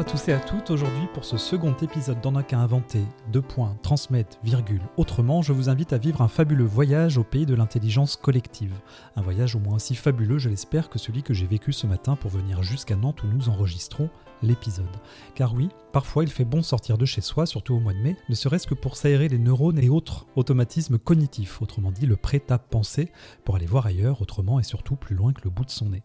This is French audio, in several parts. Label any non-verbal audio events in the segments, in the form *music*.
à tous et à toutes. Aujourd'hui, pour ce second épisode d'En a qu'à inventer, deux points, transmettre, virgule, autrement, je vous invite à vivre un fabuleux voyage au pays de l'intelligence collective. Un voyage au moins aussi fabuleux, je l'espère, que celui que j'ai vécu ce matin pour venir jusqu'à Nantes où nous enregistrons l'épisode. Car oui, parfois il fait bon sortir de chez soi, surtout au mois de mai, ne serait-ce que pour s'aérer les neurones et autres automatismes cognitifs, autrement dit le prêt à penser, pour aller voir ailleurs, autrement et surtout plus loin que le bout de son nez.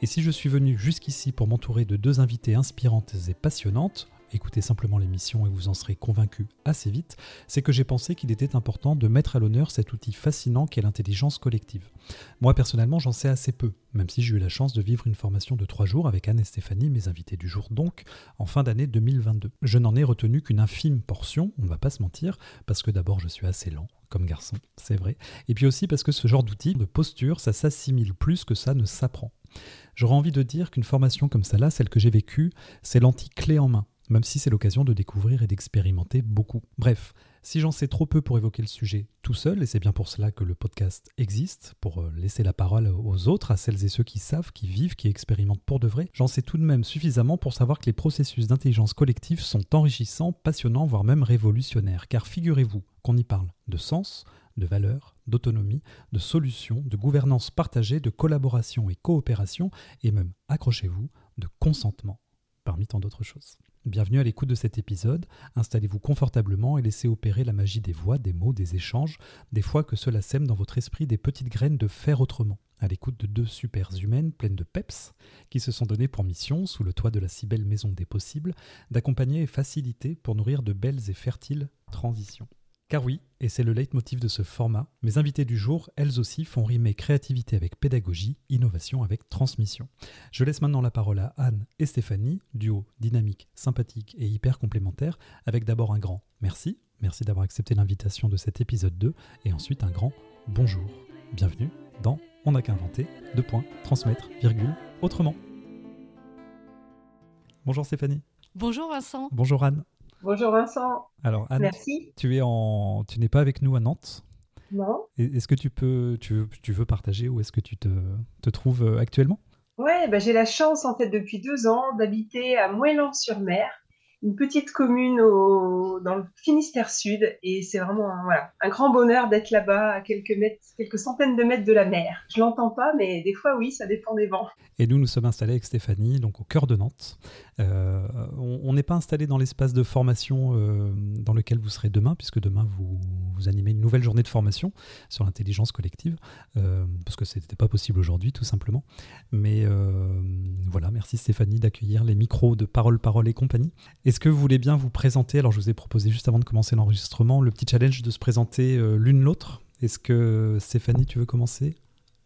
Et si je suis venu jusqu'ici pour m'entourer de deux invités inspirantes et passionnantes, écoutez simplement l'émission et vous en serez convaincu assez vite, c'est que j'ai pensé qu'il était important de mettre à l'honneur cet outil fascinant qu'est l'intelligence collective. Moi personnellement j'en sais assez peu, même si j'ai eu la chance de vivre une formation de trois jours avec Anne et Stéphanie, mes invités du jour donc, en fin d'année 2022. Je n'en ai retenu qu'une infime portion, on ne va pas se mentir, parce que d'abord je suis assez lent, comme garçon, c'est vrai, et puis aussi parce que ce genre d'outil, de posture, ça s'assimile plus que ça ne s'apprend. J'aurais envie de dire qu'une formation comme celle-là, celle que j'ai vécue, c'est l'anti-clé en main même si c'est l'occasion de découvrir et d'expérimenter beaucoup. Bref, si j'en sais trop peu pour évoquer le sujet tout seul, et c'est bien pour cela que le podcast existe, pour euh, laisser la parole aux autres, à celles et ceux qui savent, qui vivent, qui expérimentent pour de vrai, j'en sais tout de même suffisamment pour savoir que les processus d'intelligence collective sont enrichissants, passionnants, voire même révolutionnaires. Car figurez-vous qu'on y parle de sens, de valeur, d'autonomie, de solutions, de gouvernance partagée, de collaboration et coopération, et même, accrochez-vous, de consentement, parmi tant d'autres choses. Bienvenue à l'écoute de cet épisode. Installez-vous confortablement et laissez opérer la magie des voix, des mots, des échanges, des fois que cela sème dans votre esprit des petites graines de faire autrement. À l'écoute de deux super humaines pleines de peps qui se sont données pour mission, sous le toit de la si belle maison des possibles, d'accompagner et faciliter pour nourrir de belles et fertiles transitions. Car oui, et c'est le leitmotiv de ce format, mes invités du jour, elles aussi, font rimer créativité avec pédagogie, innovation avec transmission. Je laisse maintenant la parole à Anne et Stéphanie, duo dynamique, sympathique et hyper complémentaire, avec d'abord un grand merci, merci d'avoir accepté l'invitation de cet épisode 2, et ensuite un grand bonjour. Bienvenue dans On n'a qu'à inventer, deux points, transmettre, virgule, autrement. Bonjour Stéphanie. Bonjour Vincent. Bonjour Anne. Bonjour Vincent. Alors Anne, Merci. tu es en, tu n'es pas avec nous à Nantes. Non. Est-ce que tu peux, tu veux, tu veux partager où est-ce que tu te, te trouves euh, actuellement? Ouais, bah, j'ai la chance en fait depuis deux ans d'habiter à Moëlan-sur-Mer, une petite commune dans le Finistère Sud, et c'est vraiment un, grand bonheur d'être là-bas, à quelques mètres, quelques centaines de mètres de la mer. Je l'entends pas, mais des fois oui, ça dépend des vents. Et nous, nous sommes installés avec Stéphanie, donc au cœur de Nantes. Euh, on n'est pas installé dans l'espace de formation euh, dans lequel vous serez demain, puisque demain vous, animez une nouvelle journée de formation sur l'intelligence collective, euh, parce que ce n'était pas possible aujourd'hui, tout simplement. Mais voilà, merci Stéphanie d'accueillir les micros de Parole, Parole et compagnie. Est-ce que vous voulez bien vous présenter? Alors, je vous ai proposé juste avant de commencer l'enregistrement le petit challenge de se présenter euh, l'une l'autre. Est-ce que Stéphanie, tu veux commencer?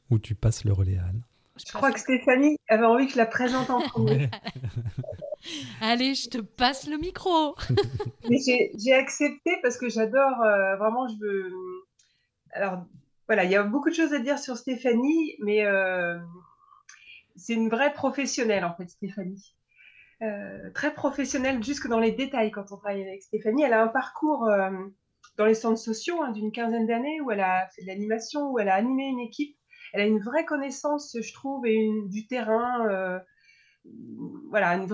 Ou tu passes le relais à Anne? Je crois que Stéphanie avait envie que je la présente en premier. *laughs* Allez, je te passe le micro. *laughs* Mais j'ai j'ai accepté parce que j'adore, euh, vraiment, je veux. Alors, voilà, il y a beaucoup de choses à dire sur Stéphanie, mais euh, c'est une vraie professionnelle, en fait, Stéphanie. Euh, très professionnelle jusque dans les détails quand on travaille avec Stéphanie. Elle a un parcours euh, dans les centres sociaux hein, d'une quinzaine d'années où elle a fait de l'animation, où elle a animé une équipe. Elle a une vraie connaissance, je trouve, et du terrain. euh, voilà, un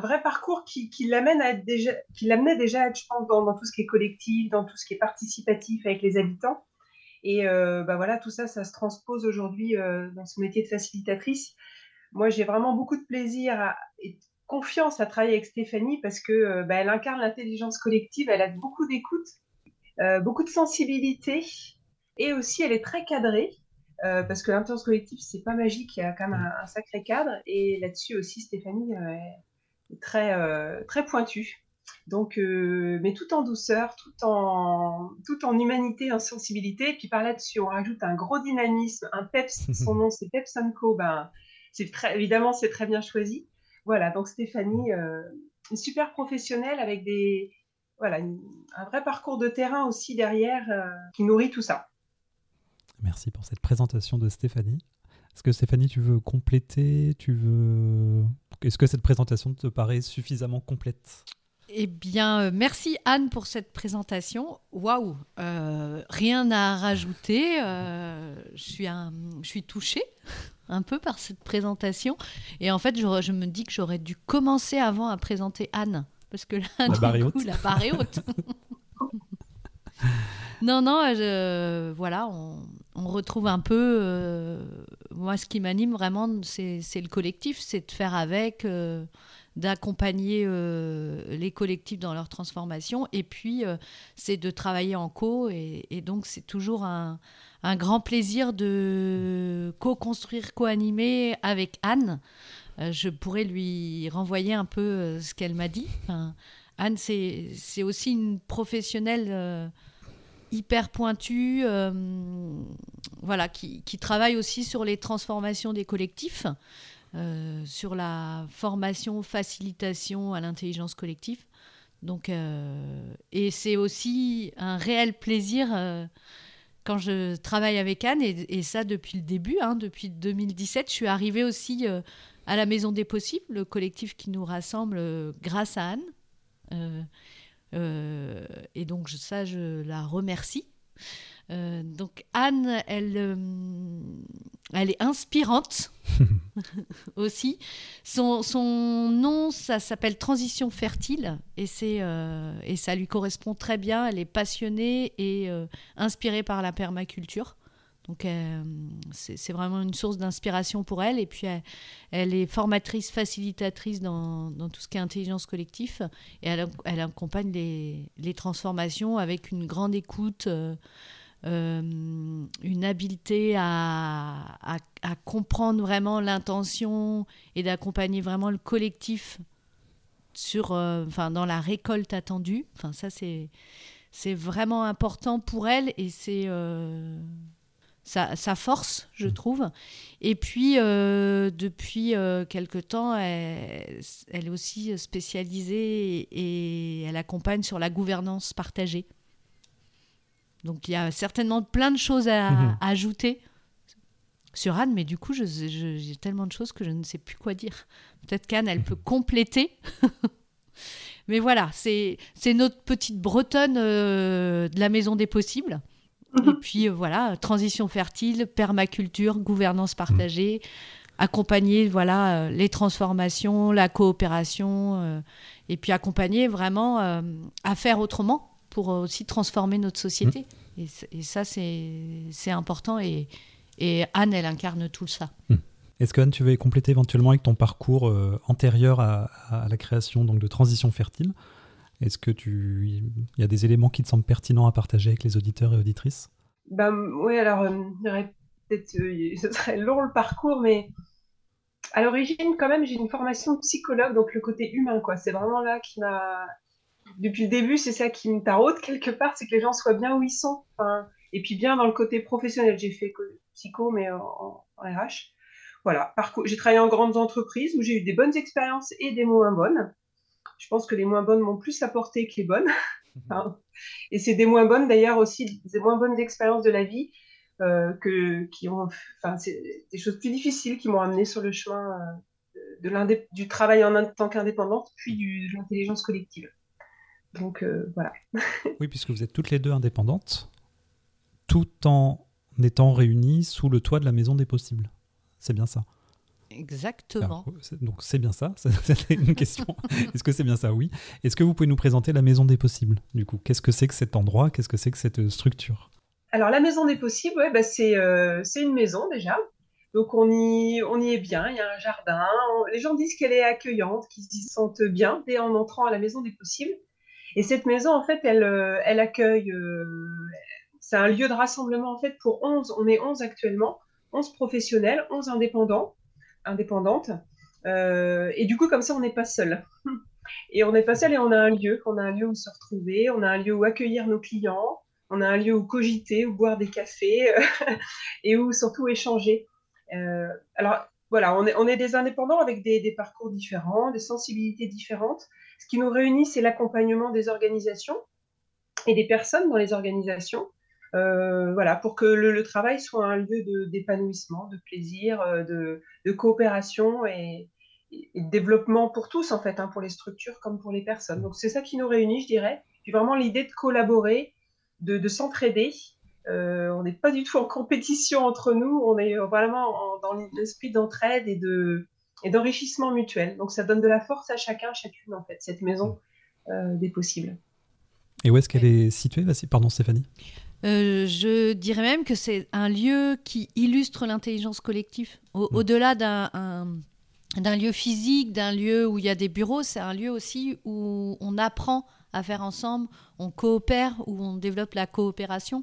vrai parcours qui, l'amène à déjà, qui l'amenait déjà à être, je pense, dans, tout ce qui est collectif, dans tout ce qui est participatif avec les habitants. Et euh, bah voilà, tout ça, ça se transpose aujourd'hui dans ce métier de facilitatrice. Moi, j'ai vraiment beaucoup de plaisir à- et de confiance à travailler avec Stéphanie parce que euh, bah, elle incarne l'intelligence collective, elle a beaucoup d'écoute, euh, beaucoup de sensibilité et aussi elle est très cadrée. euh, parce que l'intelligence collective, c'est pas magique, il y a quand même un, un sacré cadre. Et là-dessus aussi, Stéphanie est très, très pointue. Donc, euh, mais tout en douceur, tout en, tout en humanité, en sensibilité. Puis par là-dessus, on rajoute un gros dynamisme, un PEPS, son *laughs* nom c'est Peps Co. Ben, c'est très, évidemment, c'est très bien choisi. Voilà, donc Stéphanie, euh, une super professionnelle avec des, voilà, une- un vrai parcours de terrain aussi derrière euh, qui nourrit tout ça. Merci pour cette présentation de Stéphanie. Est-ce que Stéphanie, tu veux compléter? Tu veux Est-ce que cette présentation te paraît suffisamment complète? Eh bien, euh, merci Anne pour cette présentation. Waouh, rien à rajouter. euh, je suis un, je suis touchée. Un peu par cette présentation. Et en fait, je, je me dis que j'aurais dû commencer avant à présenter Anne. Parce que là, la du barre est haute. la barre est haute. *laughs* non, non, je- voilà, on, on retrouve un peu. euh, moi, ce qui m'anime vraiment, c'est c'est le collectif, c'est de faire avec, euh, d'accompagner euh, les collectifs dans leur transformation. Et puis, c'est de travailler en co. Et, et donc, c'est toujours un, un grand plaisir de co-construire, co-animer avec Anne. Euh, je pourrais lui renvoyer un peu euh, ce qu'elle m'a dit. Anne, c'est aussi une professionnelle euh, hyper pointue, voilà, qui, qui travaille aussi sur les transformations des collectifs, sur la formation, facilitation à l'intelligence collective. Donc, et c'est aussi un réel plaisir quand je travaille avec Anne, et, ça depuis le début, hein, depuis 2017. Je suis arrivée aussi euh, à la Maison des Possibles, le collectif qui nous rassemble euh, grâce à Anne. Euh, et donc ça, je la remercie. Euh, donc Anne, elle, euh, elle est inspirante *laughs* aussi. Son, son nom, ça s'appelle Transition fertile et, c'est, euh, et ça lui correspond très bien. Elle est passionnée et inspirée par la permaculture. Donc euh, c'est, c'est vraiment une source d'inspiration pour elle. Et puis elle, elle est formatrice, facilitatrice dans, dans tout ce qui est intelligence collective. Et elle, elle accompagne les, les transformations avec une grande écoute. euh, euh, une habileté à, à- à comprendre vraiment l'intention et d'accompagner vraiment le collectif sur, euh, enfin, dans la récolte attendue. Enfin, ça, c'est, c'est vraiment important pour elle et c'est euh, sa, sa force, je trouve. Et puis, euh, depuis quelque temps, elle, elle est aussi spécialisée et, et elle accompagne sur la gouvernance partagée. Donc il y a certainement plein de choses à, Mhm. à ajouter sur Anne, mais du coup, j'ai tellement de choses que je ne sais plus quoi dire. Peut-être qu'Anne, elle peut *laughs* compléter. *laughs* mais voilà, c'est notre petite bretonne euh, de la maison des possibles. Et puis euh, voilà, transition fertile, permaculture, gouvernance partagée, accompagner voilà euh, les transformations, la coopération, euh, et puis accompagner vraiment à faire autrement pour aussi transformer notre société. Et, c- et ça, c'est c'est important. Et, et Anne, elle incarne tout ça. Est-ce que Anne, tu veux compléter éventuellement avec ton parcours euh, antérieur à, à la création donc, de Transition Fertile? Est-ce que tu il y a des éléments qui te semblent pertinents à partager avec les auditeurs et auditrices? Ben, oui, alors, euh, peut-être, euh, *laughs* ce serait long le parcours, mais à l'origine, quand même, j'ai une formation de psychologue, donc le côté humain, quoi. C'est vraiment là qui m'a. Depuis le début, c'est ça qui me taraude quelque part, c'est que les gens soient bien où ils sont. Enfin, et puis bien dans le côté professionnel. J'ai fait psycho, mais en, en RH. Voilà. J'ai travaillé en grandes entreprises où j'ai eu des bonnes expériences et des moins bonnes. Je pense que les moins bonnes m'ont plus apporté que les bonnes. *laughs* Enfin, et c'est des moins bonnes d'ailleurs aussi, des moins bonnes expériences de la vie euh, que, qui ont, enfin, c'est des choses plus difficiles qui m'ont amené sur le chemin euh, de du travail en tant qu'indépendante, puis du, de l'intelligence collective. Donc euh, voilà. *laughs* Oui, puisque vous êtes toutes les deux indépendantes, tout en étant réunies sous le toit de la Maison des Possibles. C'est bien ça. Exactement. Alors, donc c'est bien ça, *laughs* c'était une question. *laughs* Est-ce que c'est bien ça? Oui. Est-ce que vous pouvez nous présenter la Maison des Possibles Du coup, qu'est-ce que c'est que cet endroit? Qu'est-ce que c'est que cette euh, structure? Alors la maison des possibles, ouais, bah, c'est euh, c'est une maison déjà. Donc on y, on y est bien, il y a un jardin. On- les gens disent qu'elle est accueillante, qu'ils s'y sentent bien dès en entrant à la maison des possibles. Et cette maison, en fait, elle, euh, accueille, euh, c'est un lieu de rassemblement en fait pour 11, on est 11 actuellement, 11 professionnels, 11 indépendants, indépendantes. Euh, et du coup, comme ça, on n'est pas seul. *laughs* Et on n'est pas seul et on a un lieu, on a un lieu où se retrouver, on a un lieu où accueillir nos clients, on a un lieu où cogiter, où boire des cafés *laughs* et où surtout échanger. Alors voilà, on est, des indépendants avec des parcours différents, des sensibilités différentes. Ce qui nous réunit, c'est l'accompagnement des organisations et des personnes dans les organisations. Euh, voilà, pour que le, travail soit un lieu d'épanouissement, de, plaisir, euh, de, coopération et, de développement pour tous, en fait, hein, pour les structures comme pour les personnes. Donc c'est ça qui nous réunit, je dirais. Puis vraiment l'idée de collaborer, de, de s'entraider, on n'est pas du tout en compétition entre nous, on est vraiment dans l'esprit d'entraide et de et d'enrichissement mutuel. Donc ça donne de la force à chacun, chacune en fait, cette maison des possibles. Et où est-ce qu'elle est située Pardon Stéphanie? Je dirais même que c'est un lieu qui illustre l'intelligence collective. Au-delà d'un d'un lieu physique, d'un lieu où il y a des bureaux, c'est un lieu aussi où on apprend à faire ensemble, on coopère, où on développe la coopération.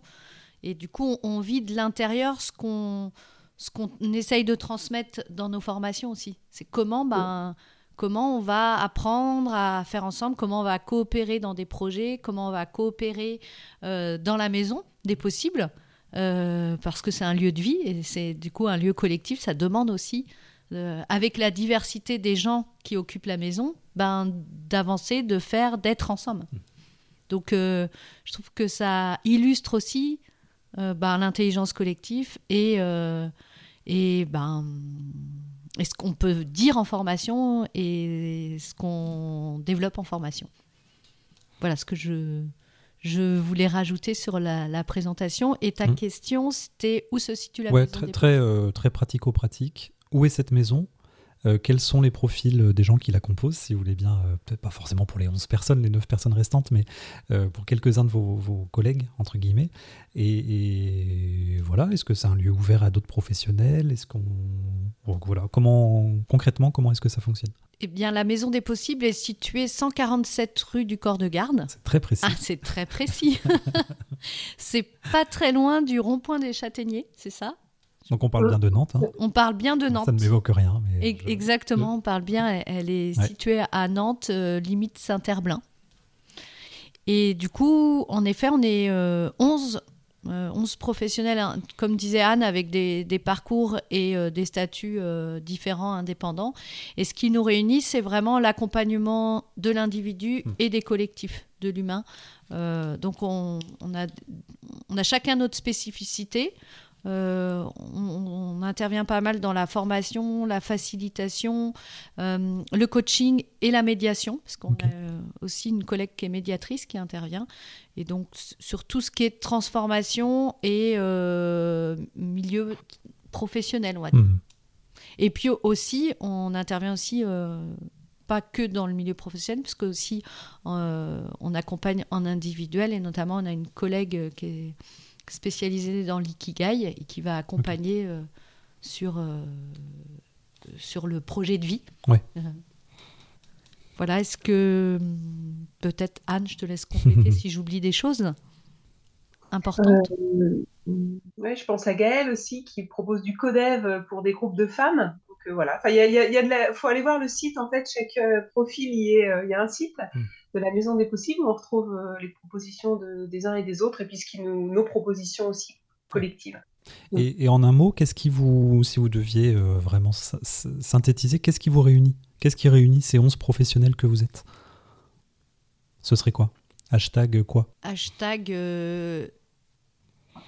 Et du coup, on, vit de l'intérieur ce qu'on ce qu'on essaye de transmettre dans nos formations aussi. C'est comment, ben, comment on va apprendre à faire ensemble, comment on va coopérer dans des projets, comment on va coopérer euh, dans la maison des possibles, euh, parce que c'est un lieu de vie et c'est du coup un lieu collectif. Ça demande aussi euh, avec la diversité des gens qui occupent la maison, ben, d'avancer, de faire, d'être ensemble. Mmh. Donc je trouve que ça illustre aussi euh, ben, l'intelligence collective et, et, ben, et ce qu'on peut dire en formation et ce qu'on développe en formation. Voilà ce que je, je voulais rajouter sur la, présentation. Et ta mmh. question, c'était où se situe la ouais, maison très, très, très pratico-pratique où est cette maison? Euh, quels sont les profils euh, des gens qui la composent, si vous voulez bien, euh, peut-être pas forcément pour les 11 personnes, les 9 personnes restantes, mais pour quelques-uns de vos, collègues, entre guillemets. Et, voilà, est-ce que c'est un lieu ouvert à d'autres professionnels? Est-ce qu'on. voilà, comment, concrètement, comment est-ce que ça fonctionne? Eh bien, la Maison des Possibles est située 147 rue du Corps de Garde. C'est très précis. Ah, c'est très précis. *laughs* c'est pas très loin du rond-point des Châtaigniers, c'est ça? Donc on parle bien de Nantes. Hein. On parle bien de Nantes. Ça ne m'évoque rien. Exactement, on parle bien. Elle est située à Nantes, euh, limite Saint-Herblain. Et du coup, en effet, on est 11, euh, 11 euh, professionnels, hein, comme disait Anne, avec des, parcours et des statuts différents, indépendants. Et ce qui nous réunit, c'est vraiment l'accompagnement de l'individu hmm. et des collectifs, de l'humain. donc on, a, on a chacun notre spécificité. Euh, on, intervient pas mal dans la formation, la facilitation, euh, le coaching et la médiation, parce qu'on a euh, aussi une collègue qui est médiatrice qui intervient. Et donc sur tout ce qui est transformation et milieu professionnel, on va dire. Mhm. Et puis aussi, on intervient aussi pas que dans le milieu professionnel, parce que aussi on accompagne en individuel et notamment on a une collègue qui est spécialisé dans l'ikigai et qui va accompagner euh, sur, euh, sur le projet de vie. Ouais. Euh, voilà, est-ce que peut-être Anne, je te laisse compléter *laughs* si j'oublie des choses importantes. oui, je pense à Gaëlle aussi qui propose du codev pour des groupes de femmes. Donc voilà, il y a, y a de la... faut aller voir le site en fait. Chaque profil il y, y a un site. Hmm de la Maison des Possibles, où on retrouve euh, les propositions des uns et des autres, et puis nos propositions aussi collectives. Et, en un mot, qu'est-ce qui vous, si vous deviez euh, vraiment synthétiser, qu'est-ce qui vous réunit? Qu'est-ce qui réunit ces 11 professionnels que vous êtes? Ce serait quoi? Hashtag quoi? Hashtag. Euh...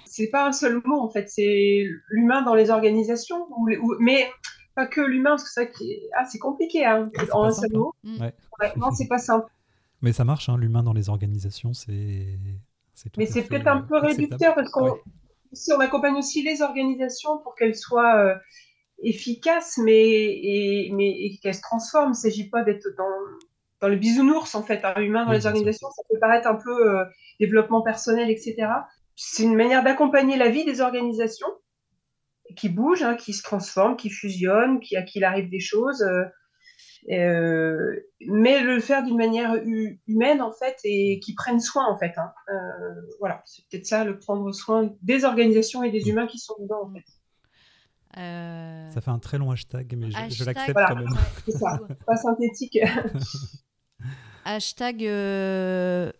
C'est pas un seul mot en fait, c'est l'humain dans les organisations, mais pas que l'humain, parce que c'est ah, compliqué hein, en un seul mot. Mm. non, c'est pas simple. Mais ça marche, hein, l'humain dans les organisations, c'est. Mais c'est peut-être un peu réducteur parce qu'on si on accompagne aussi les organisations pour qu'elles soient euh, efficaces, mais, et, mais qu'elles se transforment. Il ne s'agit pas d'être dans, dans le bisounours, en fait, un humain dans les organisations. Ça peut paraître un peu euh, développement personnel, etc. C'est une manière d'accompagner la vie des organisations qui bougent, hein, qui se transforment, qui fusionnent, qui, à qui il arrive des choses. Euh, euh, mais le faire d'une manière humaine en fait et qui prennent soin en fait. Hein. Euh, voilà, c'est peut-être ça, le prendre soin des organisations et des humains qui sont dedans en fait. Euh, ça fait un très long hashtag, mais je, l'accepte quand même. C'est ça, *laughs* pas synthétique. *laughs* hashtag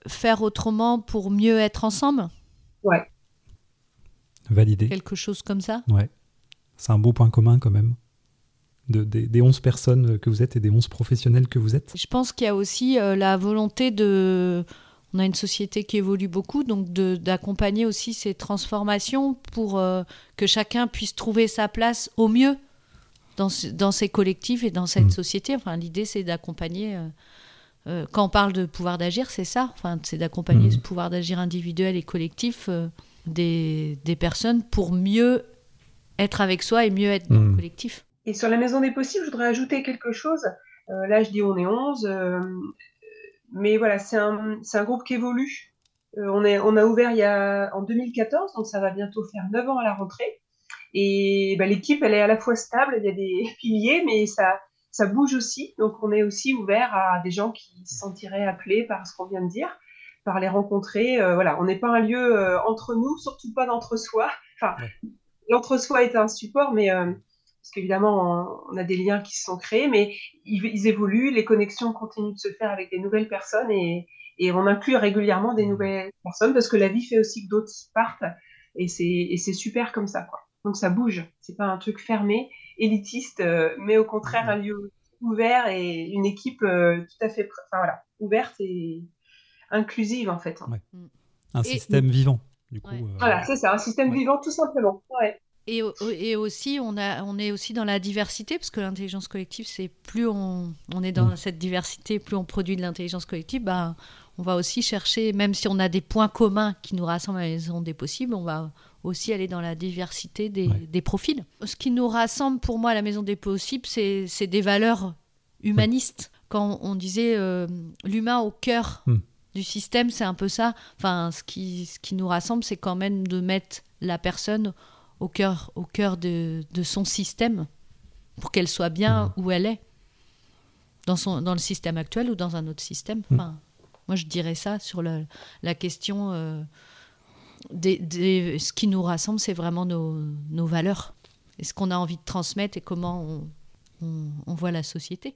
faire autrement pour mieux être ensemble? Ouais. Validé. Quelque chose comme ça? Ouais. C'est un beau point commun quand même des 11 personnes que vous êtes et des 11 professionnels que vous êtes Je pense qu'il y a aussi euh, la volonté de... On a une société qui évolue beaucoup, donc d'accompagner aussi ces transformations pour euh, que chacun puisse trouver sa place au mieux dans, dans ces collectifs et dans cette mmh. société. Enfin, L'idée, c'est d'accompagner... Euh, quand on parle de pouvoir d'agir, c'est ça. Enfin, c'est d'accompagner mmh. ce pouvoir d'agir individuel et collectif des, des, personnes pour mieux être avec soi et mieux être dans le hmm. collectif. Et sur la maison des possibles, je voudrais ajouter quelque chose. Euh, là, je dis on est 11, euh, mais voilà, c'est un, un, groupe qui évolue. Euh, on, est, on a ouvert il y a, en 2014, donc ça va bientôt faire 9 ans à la rentrée. Et bah, l'équipe, elle est à la fois stable, il y a des *laughs* piliers, mais ça, ça bouge aussi. Donc on est aussi ouvert à des gens qui se sentiraient appelés par ce qu'on vient de dire, par les rencontrer. voilà, on n'est pas un lieu entre nous, surtout pas d'entre-soi. Enfin, l'entre-soi est un support, mais parce qu'évidemment, on, a des liens qui se sont créés, mais ils, évoluent, les connexions continuent de se faire avec des nouvelles personnes et, on inclut régulièrement des nouvelles personnes parce que la vie fait aussi que d'autres partent et c'est super comme ça. Quoi. Donc ça bouge, c'est pas un truc fermé, élitiste, euh, mais au contraire un lieu ouvert et une équipe euh, tout à fait enfin, voilà, ouverte et inclusive en fait. Hein. Un système vivant. Du coup, euh, Voilà, c'est ça, un système vivant tout simplement. Ouais. Et, et, aussi, on, a, on est aussi dans la diversité, parce que l'intelligence collective, c'est plus on, on, est dans mm. cette diversité, plus on produit de l'intelligence collective, bah, on va aussi chercher, même si on a des points communs qui nous rassemblent à la maison des possibles, on va aussi aller dans la diversité des, des profils. Ce qui nous rassemble pour moi à la maison des possibles, c'est des valeurs humanistes. Quand on disait euh, l'humain au cœur mm. Du système, c'est un peu ça. Enfin, ce qui, ce qui nous rassemble, c'est quand même de mettre la personne au cœur, au cœur de, de son système pour qu'elle soit bien mmh. où elle est, dans, son, dans le système actuel ou dans un autre système. Mmh. Enfin, moi, je dirais ça sur le, la question. Euh, des, des, ce qui nous rassemble, c'est vraiment nos, nos valeurs et ce qu'on a envie de transmettre et comment on, on, on voit la société.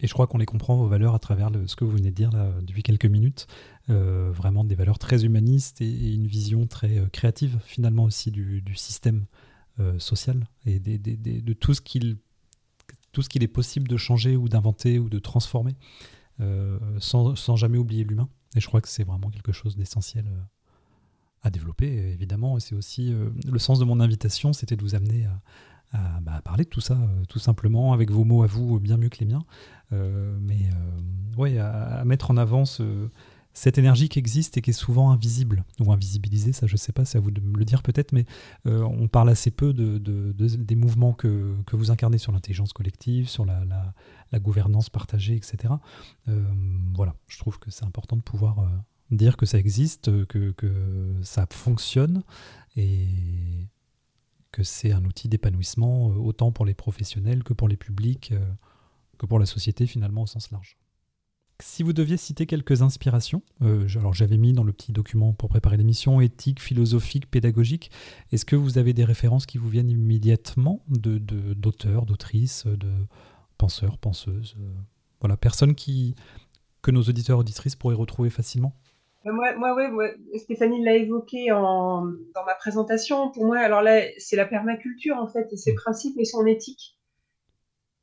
Et je crois qu'on les comprend, vos valeurs, à travers ce que vous venez de dire depuis quelques minutes. Euh, vraiment des valeurs très humanistes et, une vision très euh, créative, finalement, aussi du, système euh, social et de tout ce qu'il tout est possible de changer ou d'inventer ou de transformer sans, sans, jamais oublier l'humain. Et je crois que c'est vraiment quelque chose d'essentiel à développer, évidemment. Et c'est aussi le sens de mon invitation, c'était de vous amener à, bah, à, parler de tout ça, euh, tout simplement, avec vos mots à vous, bien mieux que les miens. Euh, mais euh, ouais, à, mettre en avant cette énergie qui existe et qui est souvent invisible, ou invisibilisée, ça je sais pas, c'est à vous de me le dire peut-être, mais on parle assez peu de, des mouvements que, que, vous incarnez sur l'intelligence collective, sur la, la, gouvernance partagée, etc. voilà, je trouve que c'est important de pouvoir dire que ça existe, que, que ça fonctionne, et, que c'est un outil d'épanouissement euh, autant pour les professionnels que pour les publics, euh, que pour la société finalement au sens large. Si vous deviez citer quelques inspirations, euh, alors j'avais mis dans le petit document pour préparer l'émission éthique, philosophique, pédagogique. Est-ce que vous avez des références qui vous viennent immédiatement de d'auteurs, d'autrices, de penseurs, penseuses, voilà, personnes qui que nos auditeurs auditrices pourraient retrouver facilement? Moi, moi, ouais, Stéphanie l'a évoqué en, dans ma présentation. Pour moi, alors là, c'est la permaculture en fait, et ses principes et son éthique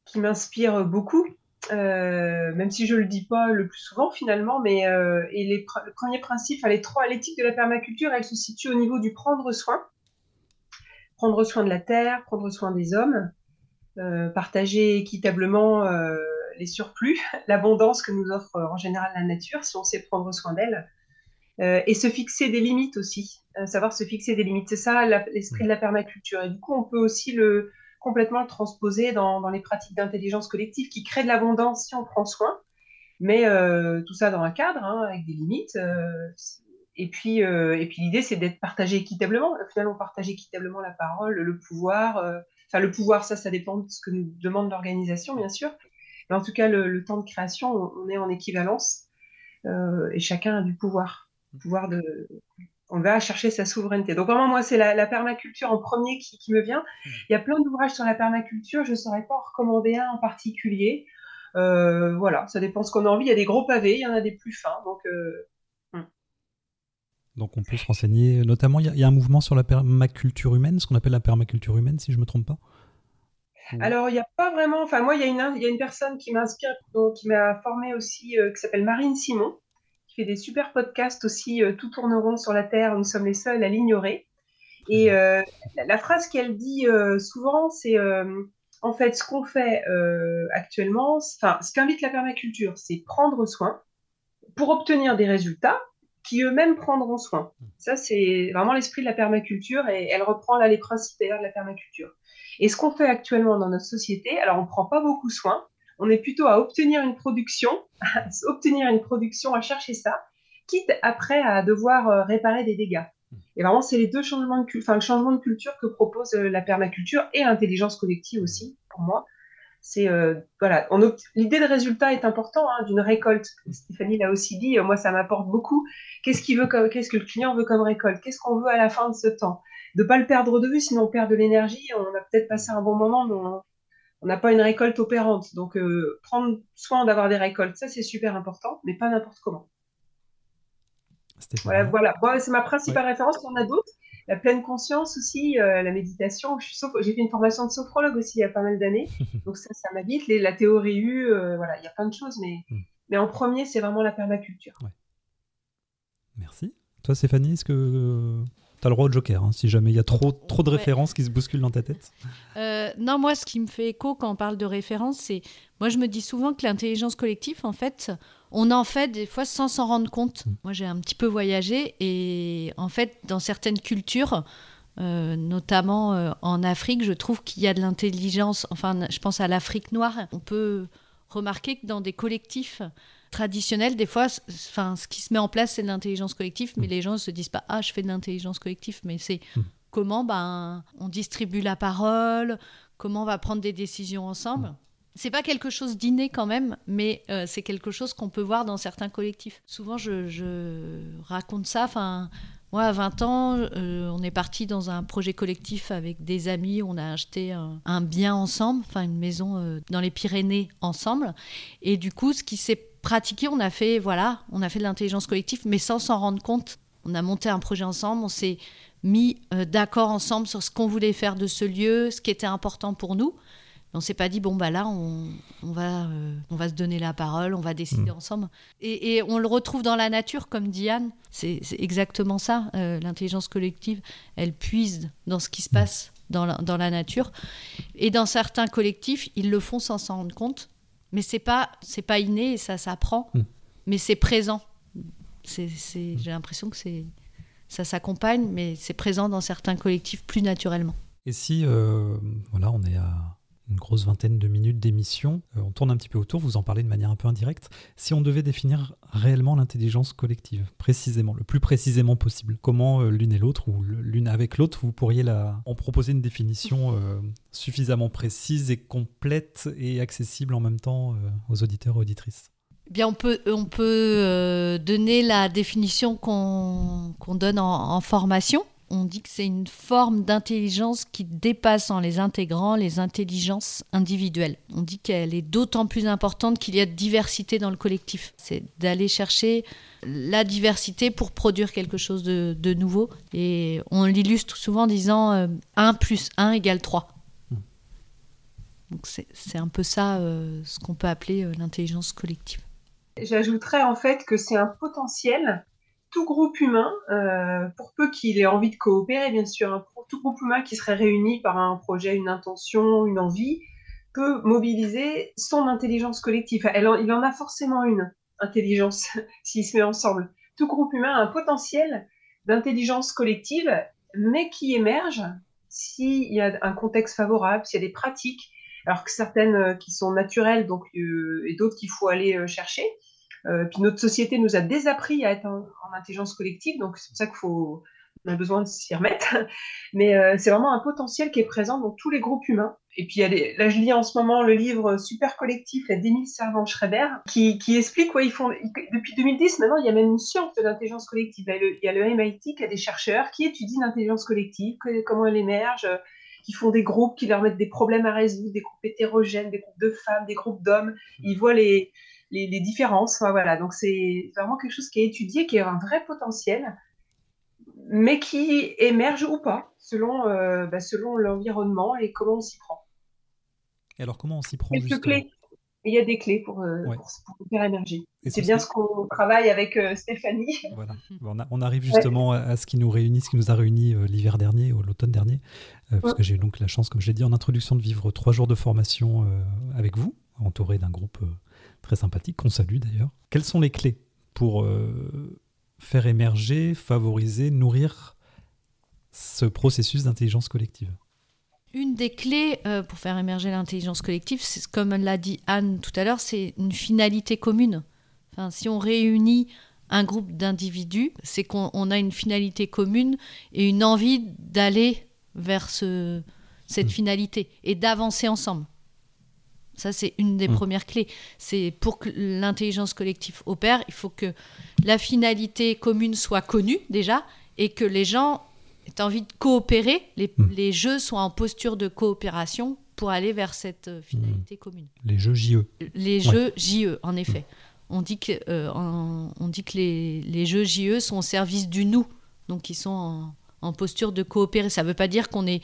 qui m'inspirent beaucoup, euh, même si je le dis pas le plus souvent finalement. Mais euh, et les le premier principe, enfin, les trois, l'éthique de la permaculture, elle se situe au niveau du prendre soin, prendre soin de la terre, prendre soin des hommes, euh, partager équitablement les surplus, *laughs* l'abondance que nous offre en général la nature, si on sait prendre soin d'elle. Euh, et se fixer des limites aussi, euh, savoir se fixer des limites. C'est ça l'esprit de la permaculture. Et du coup, on peut aussi le complètement le transposer dans, les pratiques d'intelligence collective qui créent de l'abondance si on prend soin, mais euh, tout ça dans un cadre, hein, avec des limites. et puis, et puis l'idée, c'est d'être partagé équitablement. Au final, on partage équitablement la parole, le pouvoir. Enfin, le pouvoir, ça, ça dépend de ce que nous demande l'organisation, bien sûr. Mais en tout cas, le, temps de création, on, est en équivalence et chacun a du pouvoir pouvoir de on va chercher sa souveraineté. Donc vraiment, moi, c'est la, permaculture en premier qui, me vient. Mmh. Il y a plein d'ouvrages sur la permaculture, je ne saurais pas en recommander un en particulier. Euh, voilà, ça dépend ce qu'on a envie. Il y a des gros pavés, il y en a des plus fins. Donc, euh, mmh. donc on peut se renseigner. Notamment, il y, a, un mouvement sur la permaculture humaine, ce qu'on appelle la permaculture humaine, si je ne me trompe pas. Alors, il n'y a pas vraiment. Enfin, moi, il y, a une, il y a une personne qui m'inspire, qui m'a formé aussi, euh, qui s'appelle Marine Simon, qui fait des super podcasts aussi, euh, Tout tourneront sur la Terre, nous sommes les seuls à l'ignorer. Et euh, la, phrase qu'elle dit euh, souvent, c'est en fait ce qu'on fait actuellement, enfin ce qu'invite la permaculture, c'est prendre soin pour obtenir des résultats qui eux-mêmes prendront soin. Ça, c'est vraiment l'esprit de la permaculture et elle reprend là les principes de la permaculture. Et ce qu'on fait actuellement dans notre société, alors on ne prend pas beaucoup soin, on est plutôt à obtenir une production, à *laughs* obtenir une production, à chercher ça, quitte après à devoir euh, réparer des dégâts. Et vraiment, c'est les deux changements de, enfin, le changement de culture que propose euh, la permaculture et l'intelligence collective aussi, pour moi c'est euh, voilà, l'idée de résultat est important hein, d'une récolte. Stéphanie l'a aussi dit, euh, moi ça m'apporte beaucoup. Qu'est-ce qu'il veut, qu'est-ce que le client veut comme récolte? Qu'est-ce qu'on veut à la fin de ce temps? De pas le perdre de vue, sinon on perd de l'énergie. On a peut-être passé un bon moment, mais on n'a pas une récolte opérante. Donc euh, prendre soin d'avoir des récoltes, ça c'est super important, mais pas n'importe comment. Voilà, voilà. c'est ma principale référence. Il y en a d'autres la pleine conscience aussi, euh, la méditation. J'ai fait une formation de sophrologue aussi il y a pas mal d'années, *laughs* donc ça, ça m'habite. La théorie U, euh, voilà, il y a plein de choses, mais, hmm. mais en premier, c'est vraiment la permaculture. Merci. Toi, Stéphanie, est-ce que euh, tu as le droit au joker, hein, si jamais il y a trop, trop de références qui se bousculent dans ta tête Non, moi, ce qui me fait écho quand on parle de références, c'est. Moi, je me dis souvent que l'intelligence collective, en fait, on en fait des fois sans s'en rendre compte. Mm. Moi, j'ai un petit peu voyagé et en fait, dans certaines cultures, euh, notamment euh, en Afrique, je trouve qu'il y a de l'intelligence. Enfin, je pense à l'Afrique noire. On peut remarquer que dans des collectifs traditionnels, des fois, enfin, ce qui se met en place, c'est de l'intelligence collective, mais mm. les gens ne se disent pas Ah, je fais de l'intelligence collective, mais c'est mm. comment ben, on distribue la parole, comment on va prendre des décisions ensemble. C'est pas quelque chose d'inné quand même, mais euh, c'est quelque chose qu'on peut voir dans certains collectifs. Souvent, je, raconte ça. Enfin, moi, à 20 ans, euh, on est parti dans un projet collectif avec des amis. On a acheté un, bien ensemble, enfin une maison euh, dans les Pyrénées ensemble. Et du coup, ce qui s'est pratiqué, on a fait, voilà, on a fait de l'intelligence collective, mais sans s'en rendre compte. On a monté un projet ensemble. On s'est mis d'accord ensemble sur ce qu'on voulait faire de ce lieu, ce qui était important pour nous. On s'est pas dit bon bah là on, va euh, on va se donner la parole, on va décider mm. ensemble. Et, on le retrouve dans la nature comme Diane. C'est exactement ça. Euh, l'intelligence collective, elle puise dans ce qui se passe dans la, dans la nature. Et dans certains collectifs, ils le font sans s'en rendre compte. Mais c'est pas c'est pas inné, et ça s'apprend. Mm. Mais c'est présent. C'est j'ai l'impression que c'est ça s'accompagne, mais c'est présent dans certains collectifs plus naturellement. Et si euh, voilà on est à une grosse vingtaine de minutes d'émission. Euh, on tourne un petit peu autour, vous en parlez de manière un peu indirecte. Si on devait définir réellement l'intelligence collective, précisément, le plus précisément possible, comment euh, l'une et l'autre, ou l'une avec l'autre, vous pourriez en proposer une définition euh, suffisamment précise et complète et accessible en même temps aux auditeurs et auditrices? Bien, on peut, on peut donner la définition qu'on donne en formation on dit que c'est une forme d'intelligence qui dépasse en les intégrant les intelligences individuelles. On dit qu'elle est d'autant plus importante qu'il y a diversité dans le collectif. C'est d'aller chercher la diversité pour produire quelque chose de, nouveau. Et on l'illustre souvent en disant 1 euh, plus 1 égale 3. Donc c'est un peu ça euh, ce qu'on peut appeler euh, l'intelligence collective. J'ajouterais en fait que c'est un potentiel tout groupe humain, euh, pour peu qu'il ait envie de coopérer, bien sûr, hein, tout groupe humain qui serait réuni par un projet, une intention, une envie, peut mobiliser son intelligence collective. il en a forcément une intelligence *laughs* s'il se met ensemble. Tout groupe humain a un potentiel d'intelligence collective, mais qui émerge s'il y a un contexte favorable, s'il y a des pratiques, alors que certaines euh, qui sont naturelles donc, euh, et d'autres qu'il faut aller chercher. Euh, puis notre société nous a désappris à être en, intelligence collective, donc c'est pour ça qu'il faut on a besoin de s'y remettre. *laughs* Mais euh, c'est vraiment un potentiel qui est présent dans tous les groupes humains. Et puis, là, je lis en ce moment le livre Super Collectif d'Émile Servan-Schreiber, qui, explique quoi ils font. Depuis 2010, maintenant, il y a même une science de l'intelligence collective. Il y a le, MIT qui a des chercheurs qui étudient l'intelligence collective, comment elle émerge, qui font des groupes, qui leur mettent des problèmes à résoudre, des groupes hétérogènes, des groupes de femmes, des groupes d'hommes. Ils voient les, les, différences. voilà, donc c'est vraiment quelque chose qui est étudié, qui a un vrai potentiel, mais qui émerge ou pas selon, euh, bah, selon l'environnement et comment on s'y prend. Et alors comment on s'y prend il y a des clés pour, euh, faire émerger. C'est bien ce qu'on travaille avec euh, Stéphanie. *laughs* Voilà. *laughs* On, arrive justement à, ce qui nous réunit, ce qui nous a réunis l'hiver dernier ou l'automne dernier, parce que j'ai eu donc la chance, comme je l'ai dit en introduction, de vivre trois jours de formation avec vous, entouré d'un groupe très sympathique, qu'on salue d'ailleurs. Quelles sont les clés pour euh, faire émerger, favoriser, nourrir ce processus d'intelligence collective? Une des clés euh, pour faire émerger l'intelligence collective, c'est comme l'a dit Anne tout à l'heure, c'est une finalité commune. Enfin, si on réunit un groupe d'individus, c'est qu'on a une finalité commune et une envie d'aller vers ce, cette mmh. finalité et d'avancer ensemble. Ça, c'est une des mmh. premières clés. C'est pour que l'intelligence collective opère, il faut que la finalité commune soit connue déjà et que les gens as envie de coopérer, les, les, jeux sont en posture de coopération pour aller vers cette euh, finalité hmm. commune. Les jeux JE. Les jeux JE, en effet. On dit que, euh, on dit que les, les, jeux JE sont au service du nous, donc ils sont en, en posture de coopérer. Ça ne veut pas dire qu'on est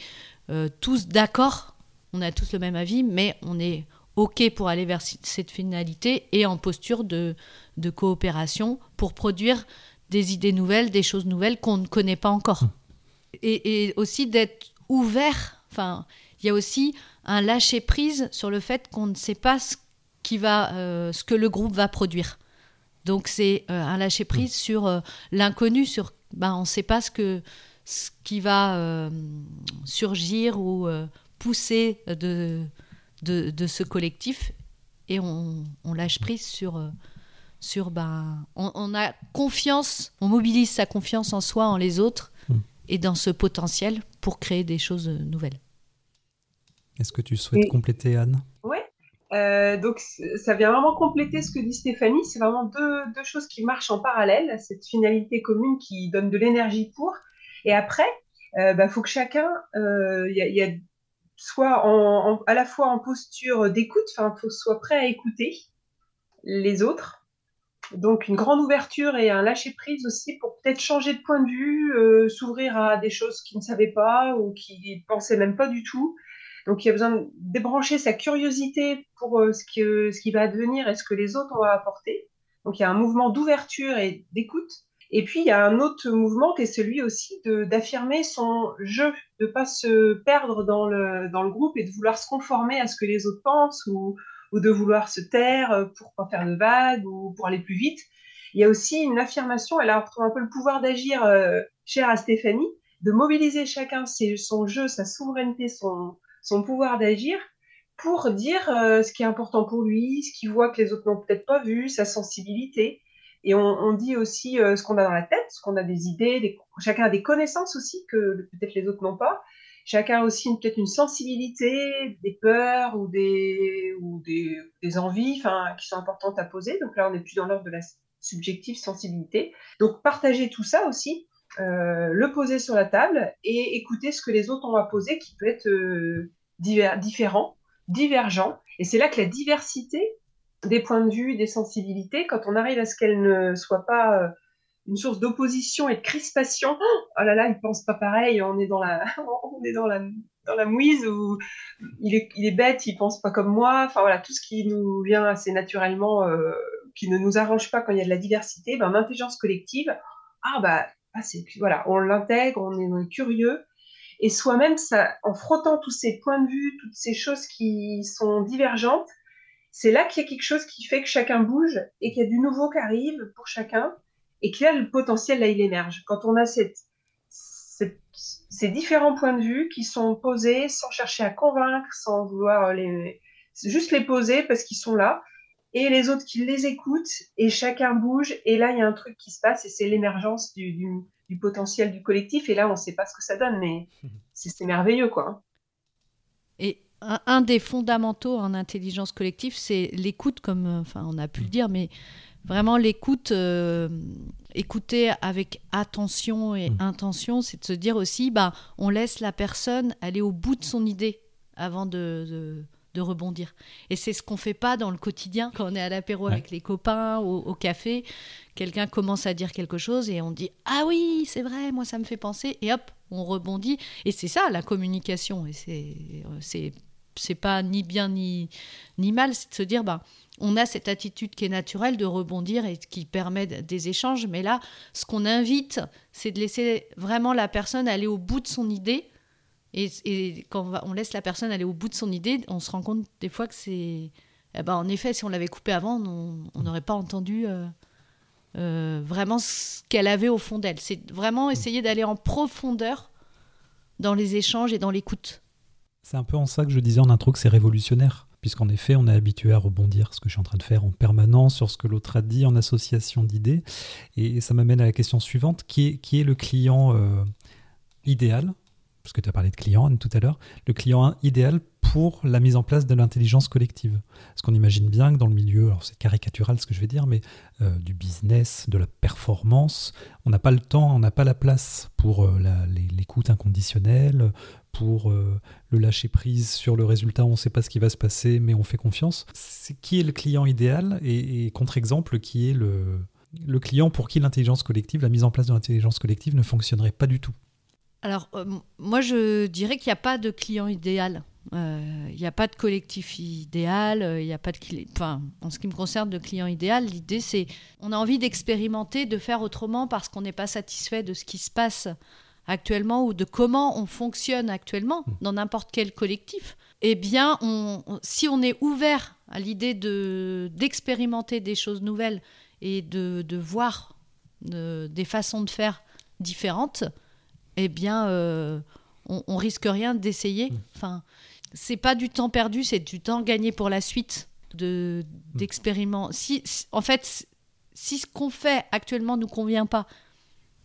euh, tous d'accord, on a tous le même avis, mais on est OK pour aller vers cette finalité et en posture de, de coopération pour produire des idées nouvelles, des choses nouvelles qu'on ne connaît pas encore et, aussi d'être ouvert. Enfin, il y a aussi un lâcher prise sur le fait qu'on ne sait pas ce qui va, euh, ce que le groupe va produire. Donc c'est euh, un lâcher prise mm. sur euh, l'inconnu, sur ben, on ne sait pas ce que ce qui va surgir ou pousser de, de, de, ce collectif et on, on lâche prise sur sur ben on, on, a confiance, on mobilise sa confiance en soi, en les autres et dans ce potentiel pour créer des choses nouvelles. Est-ce que tu souhaites compléter, Anne? Oui. Euh, donc, ça vient vraiment compléter ce que dit Stéphanie. C'est vraiment deux, deux, choses qui marchent en parallèle. Cette finalité commune qui donne de l'énergie pour. Et après, il euh, bah, faut que chacun euh, y y a, soit à la fois en posture d'écoute, enfin, faut soit prêt à écouter les autres, donc une grande ouverture et un lâcher prise aussi pour peut-être changer de point de vue, euh, s'ouvrir à des choses qu'il ne savait pas ou qu'il pensait même pas du tout. Donc il y a besoin de débrancher sa curiosité pour euh, ce, ce qui va advenir et ce que les autres ont à apporter. Donc il y a un mouvement d'ouverture et d'écoute. Et puis il y a un autre mouvement qui est celui aussi d'affirmer son jeu, de pas se perdre dans le, dans le groupe et de vouloir se conformer à ce que les autres pensent ou, ou de vouloir se taire euh, pour pas faire de vagues ou pour aller plus vite. Il y a aussi une affirmation, elle a un peu le pouvoir d'agir euh, cher à Stéphanie, de mobiliser chacun son jeu, sa souveraineté, son, son pouvoir d'agir pour dire euh, ce qui est important pour lui, ce qu'il voit que les autres n'ont peut-être pas vu, sa sensibilité. Et on, dit aussi ce qu'on a dans la tête, ce qu'on a des idées, chacun a des connaissances aussi que peut-être les autres n'ont pas chacun a aussi peut-être une sensibilité, des peurs ou des, ou des envies qui sont importantes à poser. Donc là, on n'est plus dans l'ordre de la subjective sensibilité. Donc partager tout ça aussi, euh, le poser sur la table et écouter ce que les autres ont à poser qui peut être euh, différent, divergent. Et c'est là que la diversité des points de vue, des sensibilités, quand on arrive à ce qu'elle ne soit pas... Euh, une source d'opposition et de crispation. Oh là là, il pense pas pareil, on est dans la, *laughs* on est dans la, dans la mouise où il est, il est bête, il pense pas comme moi. Enfin voilà, tout ce qui nous vient assez naturellement, euh, qui ne nous arrange pas quand il y a de la diversité, ben, intelligence collective, ah bah, ah, voilà, on l'intègre, on on est curieux. Et soi-même, en frottant tous ces points de vue, toutes ces choses qui sont divergentes, c'est là qu'il y a quelque chose qui fait que chacun bouge et qu'il y a du nouveau qui arrive pour chacun et que là, le potentiel, là, il émerge. Quand on a cette, cette, ces différents points de vue qui sont posés sans chercher à convaincre, sans vouloir les, juste les poser parce qu'ils sont là, et les autres qui les écoutent, et chacun bouge, et là, il y a un truc qui se passe, et c'est l'émergence du, du, du, potentiel du collectif, et là, on ne sait pas ce que ça donne, mais *laughs* c'est merveilleux, quoi. Et un, un, des fondamentaux en intelligence collective, c'est l'écoute, comme enfin, on a pu le dire, mais vraiment l'écoute, euh, écouter avec attention et mmh. intention, c'est de se dire aussi, bah, on laisse la personne aller au bout de son idée avant de, de, de rebondir. Et c'est ce qu'on fait pas dans le quotidien quand on est à l'apéro avec les copains, au, au café. Quelqu'un commence à dire quelque chose et on dit ah oui c'est vrai moi ça me fait penser et hop on rebondit et c'est ça la communication et c'est c'est pas ni bien ni ni mal c'est de se dire bah on a cette attitude qui est naturelle de rebondir et qui permet des échanges. Mais là, ce qu'on invite, c'est de laisser vraiment la personne aller au bout de son idée. Et, quand on laisse la personne aller au bout de son idée, on se rend compte des fois que c'est... Eh ben, en effet, si on l'avait coupé avant, on n'aurait pas entendu euh, vraiment ce qu'elle avait au fond d'elle. C'est vraiment essayer d'aller en profondeur dans les échanges et dans l'écoute. C'est un peu en ça que je disais en intro que c'est révolutionnaire, puisqu'en effet, on est habitué à rebondir, ce que je suis en train de faire en permanence sur ce que l'autre a dit en association d'idées. Et ça m'amène à la question suivante, qui est, le client euh, idéal? Parce que tu as parlé de client tout à l'heure, le client idéal pour la mise en place de l'intelligence collective. Parce qu'on imagine bien que dans le milieu, alors c'est caricatural ce que je vais dire, mais euh, du business, de la performance, on n'a pas le temps, on n'a pas la place pour euh, l'écoute inconditionnelle, pour euh, le lâcher prise sur le résultat, on ne sait pas ce qui va se passer, mais on fait confiance. C'est qui est le client idéal et, contre-exemple, qui est le, le client pour qui l'intelligence collective, la mise en place de l'intelligence collective ne fonctionnerait pas du tout alors, euh, moi, je dirais qu'il n'y a pas de client idéal. Euh, il n'y a pas de collectif idéal, euh, il n'y a pas de enfin, en ce qui me concerne de client idéal, l'idée c'est on a envie d'expérimenter, de faire autrement parce qu'on n'est pas satisfait de ce qui se passe actuellement ou de comment on fonctionne actuellement mmh. dans n'importe quel collectif. Eh bien, si on est ouvert à l'idée de d'expérimenter des choses nouvelles et de, de voir des façons de faire différentes, eh bien, euh, on, risque rien d'essayer. Mm. Enfin, c'est pas du temps perdu, c'est du temps gagné pour la suite de mm. d'expériment. Si, en fait, si ce qu'on fait actuellement nous convient pas,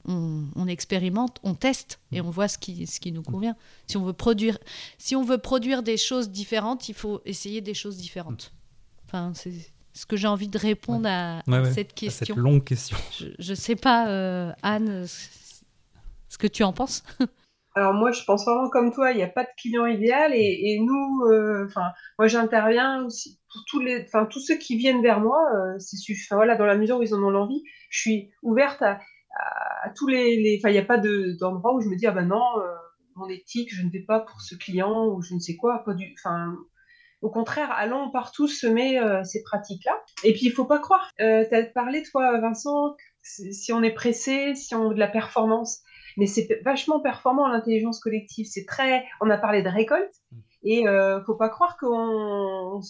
on, expérimente, on teste et mm. on voit ce qui, ce qui nous convient. Si on veut produire, si on veut produire des choses différentes, il faut essayer des choses différentes. Enfin, c'est ce que j'ai envie de répondre à, cette question. cette longue question. Je ne sais pas, euh, Anne, ce que tu en penses? Alors moi, je pense vraiment comme toi, il n'y a pas de client idéal et, nous, euh, enfin, moi j'interviens aussi pour tous les, enfin tous ceux qui viennent vers moi, euh, c'est suffisant. Voilà, dans la mesure où ils en ont l'envie, je suis ouverte à, tous les, enfin il n'y a pas d'endroit où je me dis ah ben non, euh, mon éthique, je ne vais pas pour ce client ou je ne sais quoi, enfin au contraire, allons partout semer ces pratiques-là. Et puis, il faut pas croire. Euh, tu as parlé, toi, Vincent, si on est pressé, si on a de la performance mais c'est vachement performant l'intelligence collective. C'est très, on a parlé de récolte mm. et euh, faut pas croire qu'on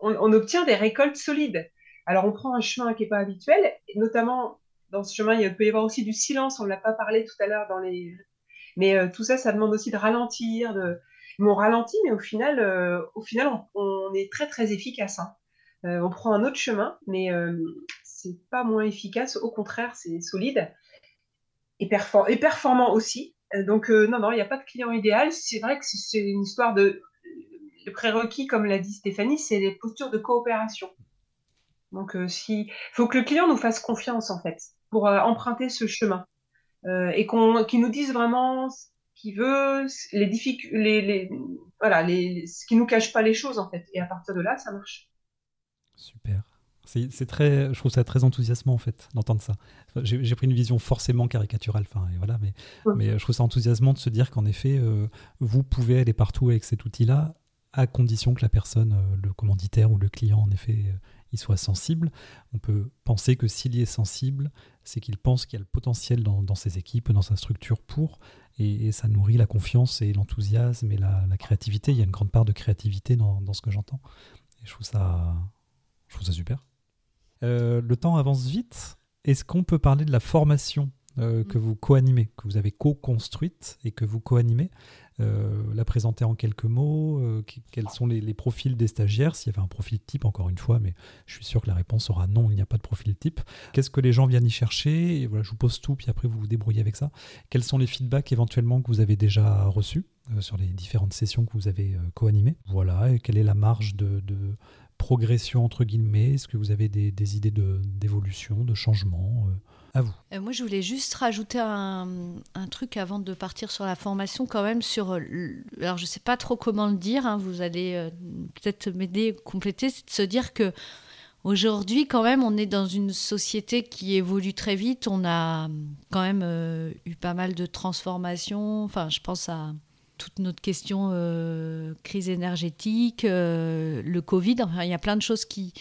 on, obtient des récoltes solides. Alors on prend un chemin qui est pas habituel, et notamment dans ce chemin il peut y avoir aussi du silence. On l'a pas parlé tout à l'heure dans les, mais euh, tout ça, ça demande aussi de ralentir. De, on ralentit, mais au final, euh, au final, on, est très très efficace. Hein. Euh, on prend un autre chemin, mais c'est pas moins efficace. Au contraire, c'est solide et, performant aussi. Euh, donc, euh, non, non, il n'y a pas de client idéal. C'est vrai que c'est une histoire de. Le prérequis, comme l'a dit Stéphanie, c'est des postures de coopération. Donc, euh, si, faut que le client nous fasse confiance, en fait, pour emprunter ce chemin. et qu'on, qu'il nous dise vraiment ce qu'il veut, les difficultés, les, les, voilà, les, ce qui nous cache pas les choses, en fait. Et à partir de là, ça marche. Super. C'est très, je trouve ça très enthousiasmant en fait d'entendre ça. J'ai pris une vision forcément caricaturale, enfin et voilà, mais, mais je trouve ça enthousiasmant de se dire qu'en effet, euh, vous pouvez aller partout avec cet outil-là, à condition que la personne, euh, le commanditaire ou le client, en effet, euh, il soit sensible. On peut penser que s'il y est sensible, c'est qu'il pense qu'il y a le potentiel dans, ses équipes, dans sa structure pour, et, ça nourrit la confiance et l'enthousiasme et la, créativité. Il y a une grande part de créativité dans, dans ce que j'entends. Et je trouve ça, je trouve ça super. Euh, le temps avance vite. Est-ce qu'on peut parler de la formation euh, que mm. vous co-animez, que vous avez co-construite et que vous co-animez euh, La présenter en quelques mots Quels sont les, profils des stagiaires? S'il y avait un profil type, encore une fois, mais je suis sûr que la réponse sera non, il n'y a pas de profil type. Qu'est-ce que les gens viennent y chercher? Et voilà, Je vous pose tout, puis après vous vous débrouillez avec ça. Quels sont les feedbacks éventuellement que vous avez déjà reçus sur les différentes sessions que vous avez co-animées? Voilà, et quelle est la marge de progression entre guillemets? Est-ce que vous avez des, idées d'évolution, de, changement euh, à vous? Euh, Moi, je voulais juste rajouter un, truc avant de partir sur la formation, quand même sur. Alors, je ne sais pas trop comment le dire. Hein, vous allez euh, peut-être m'aider, compléter, c'est de se dire que aujourd'hui, quand même, on est dans une société qui évolue très vite. On a quand même eu pas mal de transformations. Enfin, je pense à toute notre question euh, crise énergétique, euh, le Covid, enfin, il y a plein de choses qui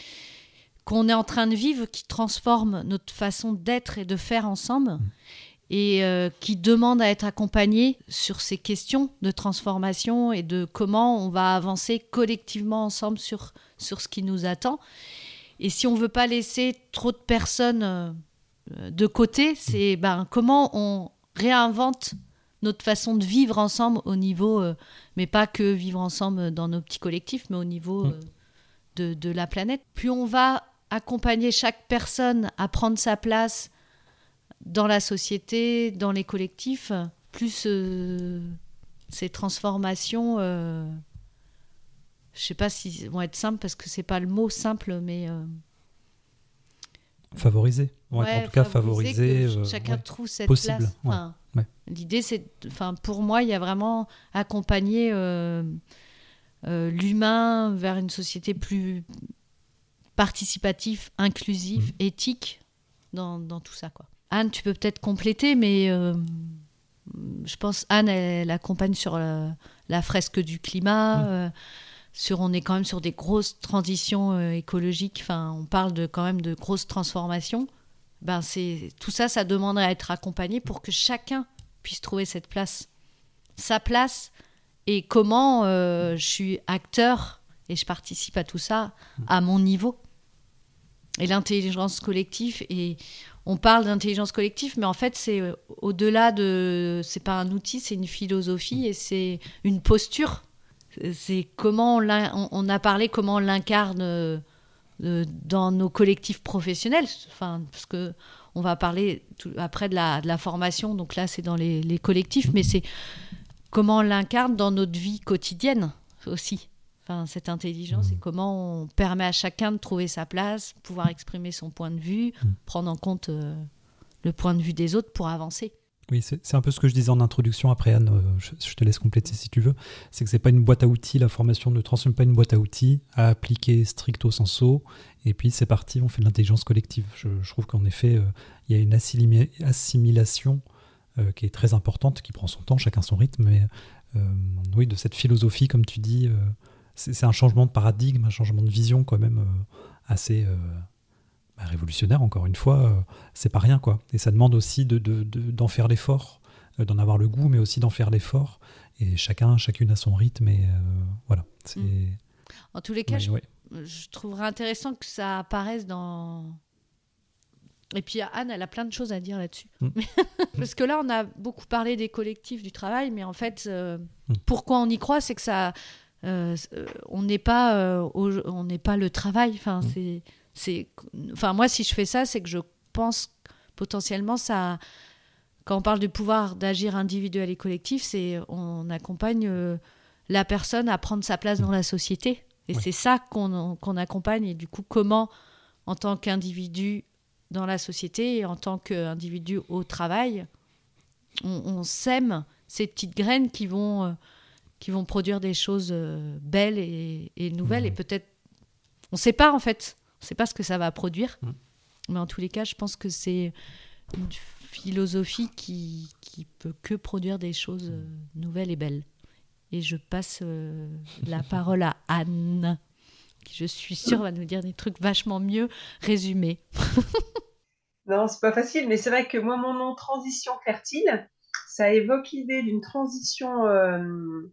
qu'on est en train de vivre qui transforment notre façon d'être et de faire ensemble mmh. et euh, qui demandent à être accompagnés sur ces questions de transformation et de comment on va avancer collectivement ensemble sur, sur ce qui nous attend. Et si on veut pas laisser trop de personnes de côté, c'est ben, comment on réinvente notre façon de vivre ensemble au niveau, euh, mais pas que vivre ensemble dans nos petits collectifs, mais au niveau Mm. euh, de, de la planète. Plus on va accompagner chaque personne à prendre sa place dans la société, dans les collectifs, plus euh, ces transformations, je sais pas si vont être simples parce que c'est pas le mot simple, mais Favoriser. Ouais, ouais, en tout cas, favoriser favoriser. euh, chacun ouais. trouve cette possible, place. Enfin. L'idée, c'est, enfin, pour moi, il y a vraiment accompagner euh, euh, l'humain vers une société plus participative, inclusive, Mhm. éthique dans, dans tout ça, quoi. Anne, tu peux peut-être compléter, mais euh, je pense Anne, elle, accompagne sur la, la fresque du climat. Mhm. Sur, on est quand même sur des grosses transitions euh, écologiques. Enfin, on parle de quand même de grosses transformations. Ben c'est tout ça, ça demanderait à être accompagné pour que chacun puisse trouver cette place, sa place, et comment euh, je suis acteur et je participe à tout ça à mon niveau. Et l'intelligence collective, et on parle d'intelligence collective, mais en fait c'est euh, au-delà de, c'est pas un outil, c'est une philosophie et c'est une posture. C'est comment on, l'in- on- on a parlé comment on l'incarne euh, euh, dans nos collectifs professionnels. Enfin, parce que on va parler tout- après de la, de la formation, donc là c'est dans les, les collectifs, mais c'est comment on l'incarne dans notre vie quotidienne aussi. Enfin, cette intelligence et comment on permet à chacun de trouver sa place, pouvoir exprimer son point de vue, prendre en compte euh, le point de vue des autres pour avancer. Oui, c'est un peu ce que je disais en introduction. Après, Anne, euh, je, te laisse compléter si tu veux. C'est que c'est pas une boîte à outils. La formation ne transforme pas une boîte à outils à appliquer stricto sensu. Et puis c'est parti, on fait de l'intelligence collective. Je, trouve qu'en effet, euh, il y a une assimila- assimilation euh, qui est très importante, qui prend son temps, chacun son rythme. Mais oui, de cette philosophie, comme tu dis, c'est un changement de paradigme, un changement de vision quand même assez bah, révolutionnaire. Encore une fois, euh, c'est pas rien quoi. Et ça demande aussi de, de- de- d'en faire l'effort, euh, d'en avoir le goût, mais aussi d'en faire l'effort. Et chacun, chacune a son rythme. Et euh, voilà. C'est. Mm. En tous les cas, mais je ouais. je trouverais intéressant que ça apparaisse dans. Et puis Anne, elle a plein de choses à dire là-dessus. Mm. *laughs* Parce que là, on a beaucoup parlé des collectifs du travail, mais en fait, euh, Mm. pourquoi on y croit, c'est que ça, euh, on n'est pas, euh, au- on n'est pas le travail. Enfin, c'est, c'est, enfin, moi, si je fais ça, c'est que je pense potentiellement ça. Quand on parle du pouvoir d'agir individuel et collectif, c'est on accompagne euh, la personne à prendre sa place dans la société. Et c'est ça qu'on qu'on accompagne. Et du coup, comment, en tant qu'individu dans la société et en tant qu'individu au travail, on, on sème ces petites graines qui vont, euh, qui vont produire des choses euh, belles et, et nouvelles. Et peut-être, on ne sait pas en fait, on ne sait pas ce que ça va produire. Mhm. Mais en tous les cas, je pense que c'est une philosophie qui, qui peut que produire des choses euh, nouvelles et belles. Et je passe euh, la *laughs* parole à Anne, qui je suis sûre va nous dire des trucs vachement mieux résumés. *laughs* Non, c'est pas facile, mais c'est vrai que moi, mon nom Transition Fertile, ça évoque l'idée d'une transition, euh,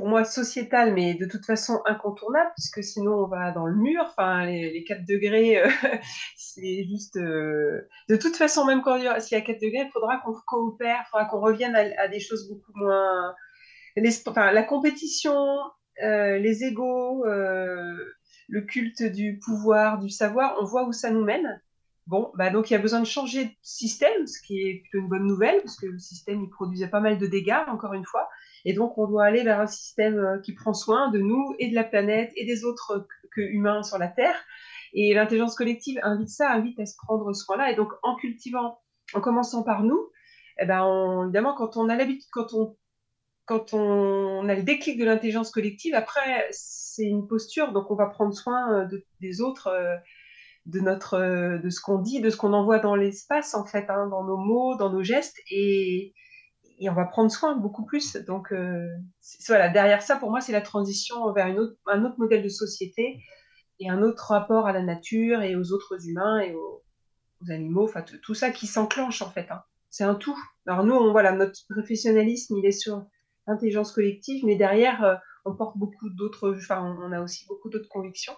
pour moi, sociétale, mais de toute façon incontournable, puisque sinon on va dans le mur. Enfin, les, les 4 degrés, euh, *laughs* c'est juste. euh, De toute façon, même quand s'il y a 4 degrés, il faudra qu'on coopère, faudra qu'on revienne à, des choses beaucoup moins. les- enfin, la compétition, euh, les égaux, le culte du pouvoir, du savoir, on voit où ça nous mène. Bon, bah donc il y a besoin de changer de système, ce qui est plutôt une bonne nouvelle, parce que le système, il produisait pas mal de dégâts, encore une fois. Et donc, on doit aller vers un système euh, qui prend soin de nous et de la planète et des autres que humains sur la Terre. Et l'intelligence collective invite ça, invite à se prendre soin-là. Et donc, en cultivant, en commençant par nous, eh ben, évidemment, quand on a l'habitude, quand on, quand on a le déclic de l'intelligence collective, après, c'est une posture. Donc, on va prendre soin euh, de- des autres. euh, de notre de ce qu'on dit, de ce qu'on envoie dans l'espace en fait, hein, dans nos mots, dans nos gestes, et, et on va prendre soin beaucoup plus. Donc euh, voilà, derrière ça, pour moi, c'est la transition vers une autre, un autre modèle de société et un autre rapport à la nature et aux autres humains et aux, aux animaux, enfin tout ça qui s'enclenche en fait. hein. C'est un tout. Alors nous, on, voilà, notre professionnalisme, il est sur l'intelligence collective, mais derrière, euh, on porte beaucoup d'autres, enfin, on, a aussi beaucoup d'autres convictions.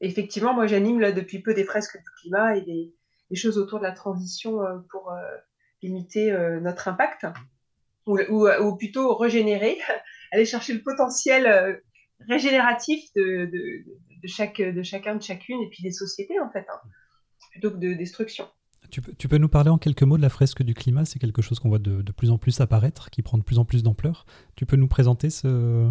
effectivement, moi j'anime là depuis peu des fresques du climat et des, choses autour de la transition pour limiter notre impact, ou, ou, plutôt régénérer, *laughs* aller chercher le potentiel régénératif de, chaque, de chacun, de chacune, et puis des sociétés en fait, hein, plutôt que de destruction. Tu peux, tu peux, nous parler en quelques mots de la fresque du climat? C'est quelque chose qu'on voit de, de, plus en plus apparaître, qui prend de plus en plus d'ampleur. Tu peux nous présenter ce,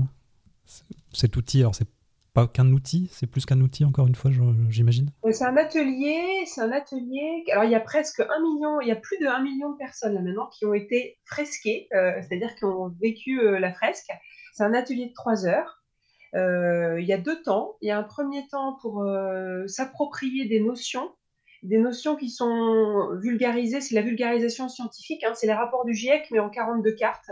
cet outil? Alors, c'est pas qu'un outil, c'est plus qu'un outil, encore une fois, j'imagine euh, C'est un atelier, c'est un atelier. Alors, il y a presque un million, il y a plus de 1 million de personnes là maintenant qui ont été fresquées, euh, c'est-à-dire qui ont vécu euh, la fresque. C'est un atelier de trois heures. il y a deux temps. Il y a un premier temps pour s'approprier des notions des notions qui sont vulgarisées, c'est la vulgarisation scientifique, hein, c'est les rapports du GIEC, mais en 42 cartes.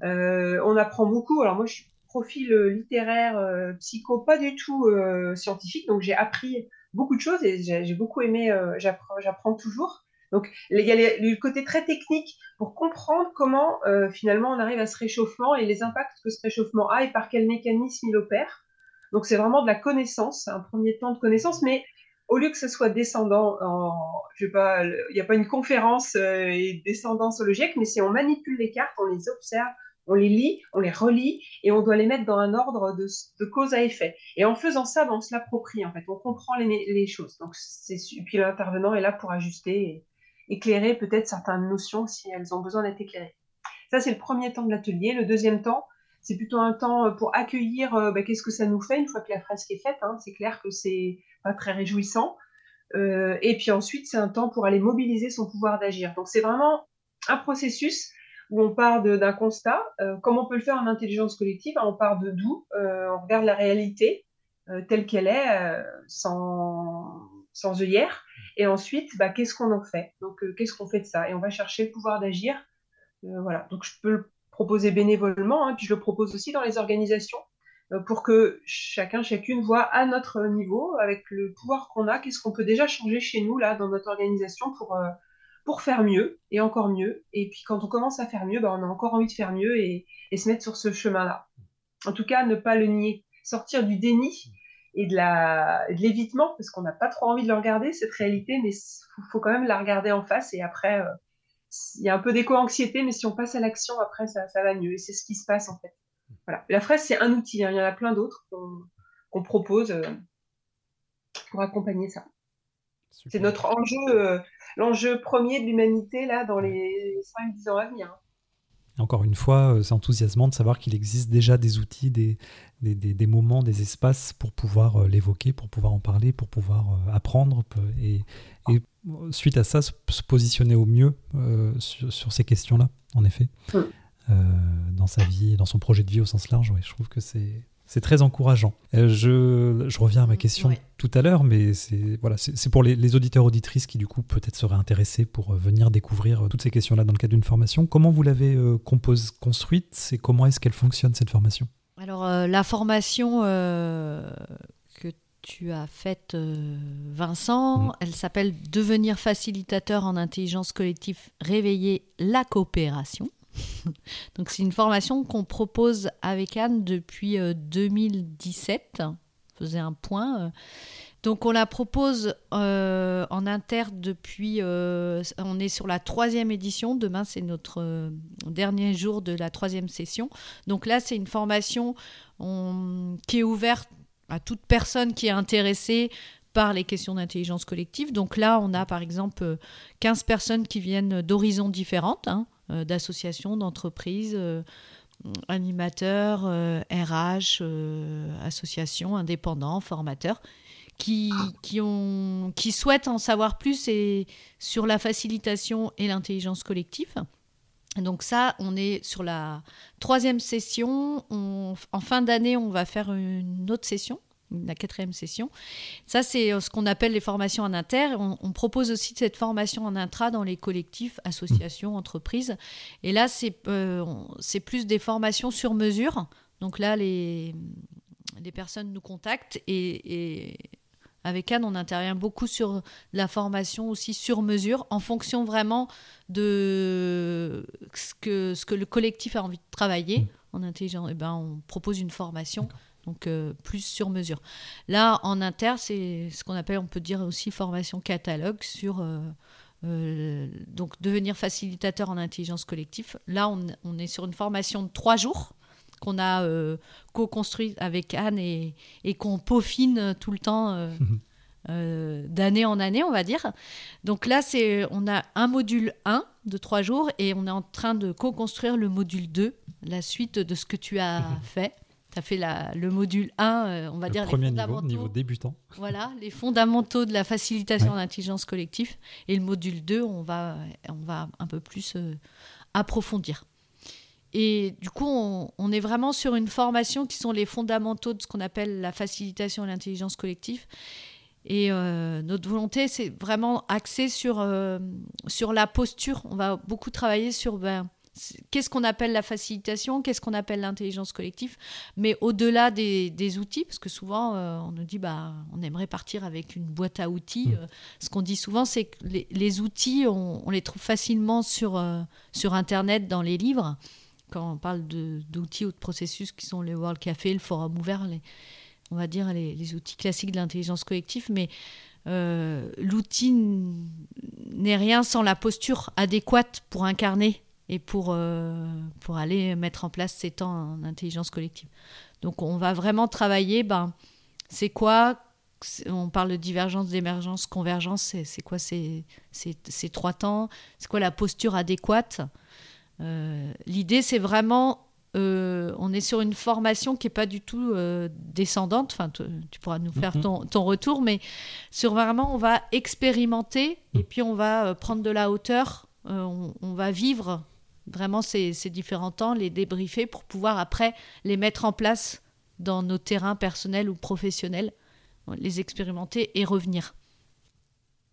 On apprend beaucoup. Alors moi, je suis profil euh, littéraire, euh, psycho, pas du tout scientifique, donc j'ai appris beaucoup de choses et j'ai beaucoup aimé, j'apprends toujours. Donc il y a le côté très technique pour comprendre comment finalement on arrive à ce réchauffement et les impacts que ce réchauffement a et par quel mécanisme il opère. Donc c'est vraiment de la connaissance, un premier temps de connaissance, mais au lieu que ce soit descendant, en, je sais pas, il n'y a pas une conférence euh, et le GIEC, mais si on manipule les cartes, on les observe, on les lit, on les relit et on doit les mettre dans un ordre de, cause à effet. Et en faisant ça, ben, on se l'approprie en fait, on comprend les, choses. Donc puis l'intervenant est là pour ajuster et éclairer peut-être certaines notions si elles ont besoin d'être éclairées. Ça c'est le premier temps de l'atelier. Le deuxième temps, c'est plutôt un temps pour accueillir euh, ben, qu'est-ce que ça nous fait une fois que la fresque est faite. Hein. C'est clair que c'est pas très réjouissant. Euh, et puis ensuite, c'est un temps pour aller mobiliser son pouvoir d'agir. Donc c'est vraiment un processus où on part d'un constat. Euh, comme on peut le faire en intelligence collective, on part de d'où, euh, on regarde la réalité telle qu'elle est, sans, sans œillère. Et ensuite, bah, qu'est-ce qu'on en fait? Donc qu'est-ce qu'on fait de ça? Et on va chercher le pouvoir d'agir. voilà. Donc je peux le proposer bénévolement, hein, puis je le propose aussi dans les organisations. Euh, pour que chacun, chacune voit à notre niveau, avec le pouvoir qu'on a, qu'est-ce qu'on peut déjà changer chez nous, là, dans notre organisation pour, euh, pour faire mieux et encore mieux. Et puis quand on commence à faire mieux, bah, on a encore envie de faire mieux et, se mettre sur ce chemin-là. En tout cas, ne pas le nier. Sortir du déni et de l'évitement, parce qu'on n'a pas trop envie de le regarder, cette réalité, mais il faut, quand même la regarder en face et après, euh, il y a un peu d'éco-anxiété, mais si on passe à l'action, après, ça, ça va mieux. Et c'est ce qui se passe en fait. Voilà. La fraise, c'est un outil. Hein. Il y en a plein d'autres qu'on propose euh, pour accompagner ça. C'est notre enjeu, euh, l'enjeu premier de l'humanité là dans les 5-10 ans à venir. Encore une fois, euh, c'est enthousiasmant de savoir qu'il existe déjà des outils, des, des, moments, des espaces pour pouvoir l'évoquer, pour pouvoir en parler, pour pouvoir apprendre et, suite à ça, se, positionner au mieux sur, ces questions-là, en effet. Euh, dans sa vie, dans son projet de vie au sens large. je trouve que c'est c'est très encourageant. Euh, je, je, reviens à ma question tout à l'heure, mais c'est voilà, c'est pour les, les, auditeurs auditrices qui du coup peut-être seraient intéressés pour euh, venir découvrir toutes ces questions-là dans le cadre d'une formation. Comment vous l'avez compose, construite? Et comment est-ce qu'elle fonctionne cette formation? Alors la formation que tu as faite, Vincent, mm. elle s'appelle Devenir facilitateur en intelligence collective, réveiller la coopération. *laughs* Donc c'est une formation qu'on propose avec Anne depuis 2017. Euh, faisait un point. Euh. Donc on la propose euh, en inter depuis, on est sur la troisième édition, demain c'est notre dernier jour de la troisième session. Donc là c'est une formation qui est ouverte à toute personne qui est intéressée par les questions d'intelligence collective. Donc là on a par exemple 15 personnes qui viennent d'horizons différentes. Hein. Euh, d'associations, d'entreprises, euh, animateurs, RH, euh, associations, indépendants, formateurs. Qui, qui, ont, qui souhaitent en savoir plus et, sur la facilitation et l'intelligence collective. Donc ça, on est sur la troisième session. en fin d'année, on va faire une autre session la quatrième session. Ça, c'est euh, ce qu'on appelle les formations en inter. On, propose aussi cette formation en intra dans les collectifs, associations, entreprises. Et là, c'est euh, plus des formations sur mesure. Donc là, les, les personnes nous contactent et, avec Anne, on intervient beaucoup sur la formation aussi sur mesure, en fonction vraiment de ce que, ce que le collectif a envie de travailler. Mmh. En intelligence, eh ben, on propose une formation donc plus sur mesure. Là, en inter, c'est ce qu'on appelle, on peut dire aussi formation catalogue sur donc devenir facilitateur en intelligence collective. Là, on, on, est sur une formation de trois jours qu'on a co-construite avec Anne et, et qu'on peaufine tout le temps. *laughs* Euh, d'année en année, on va dire. Donc là, c'est, on a un module 1 de 3 jours et on est en train de co-construire le module 2, la suite de ce que tu as fait. Tu as fait la, le module 1, euh, on va dire premier les niveau, niveau débutant. Voilà, les fondamentaux de la facilitation ouais. d'intelligence collective. Et le module 2, on va, on va un peu plus euh, approfondir. Et du coup, on, on, est vraiment sur une formation qui sont les fondamentaux de ce qu'on appelle la facilitation de l'intelligence collective. Et euh, notre volonté, c'est vraiment axé sur, euh, sur la posture. On va beaucoup travailler sur ben, qu'est-ce qu'on appelle la facilitation, qu'est-ce qu'on appelle l'intelligence collective, mais au-delà des, des, outils, parce que souvent euh, on nous dit bah, on aimerait partir avec une boîte à outils. Mmh. ce qu'on dit souvent, c'est que les, les outils, on, on, les trouve facilement sur, sur Internet, dans les livres. Quand on parle d'outils ou de processus qui sont les World Café, le Forum ouvert, les, on va dire, les, les outils classiques de l'intelligence collective, mais euh, l'outil n'est rien sans la posture adéquate pour incarner et pour, euh, pour aller mettre en place ces temps en intelligence collective. Donc on va vraiment travailler, ben, c'est quoi on parle de divergence, d'émergence, convergence, c'est quoi ces, ces, ces, trois temps? C'est quoi la posture adéquate? Euh, L'idée, c'est vraiment euh, on est sur une formation qui n'est pas du tout descendante. Enfin, tu pourras nous faire mhm. ton, ton, retour, mais sur vraiment, on va expérimenter et puis on va prendre de la hauteur. On, on, va vivre vraiment ces, ces, différents temps, les débriefer pour pouvoir après les mettre en place dans nos terrains personnels ou professionnels, les expérimenter et revenir.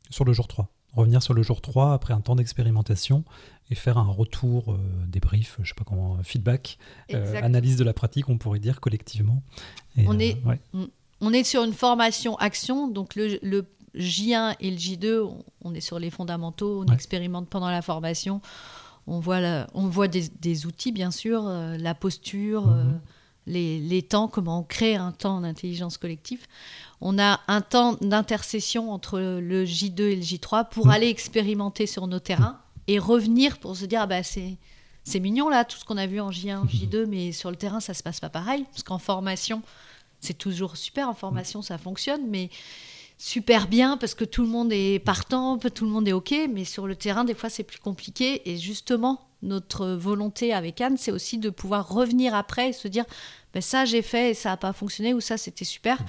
Sur le jour 3 revenir sur le jour 3 après un temps d'expérimentation et faire un retour, euh, débrief, je sais pas comment, feedback, euh, analyse de la pratique, on pourrait dire collectivement. Et, on, est, euh, ouais. on est sur une formation action, donc le, le, J1 et le J2, on est sur les fondamentaux, on ouais. expérimente pendant la formation, on voit, la, on voit des, des, outils bien sûr, euh, la posture. Mm -hmm. les, les, temps, comment on crée un temps d'intelligence collective. On a un temps d'intercession entre le J2 et le J3 pour mmh. aller expérimenter sur nos terrains et revenir pour se dire ah bah c'est c'est mignon là tout ce qu'on a vu en J1, J2, mais sur le terrain ça se passe pas pareil parce qu'en formation c'est toujours super en formation ça fonctionne mais super bien parce que tout le monde est partant, tout le monde est ok, mais sur le terrain des fois c'est plus compliqué et justement notre volonté avec Anne c'est aussi de pouvoir revenir après et se dire ben ça j'ai fait et ça n'a pas fonctionné ou ça c'était super,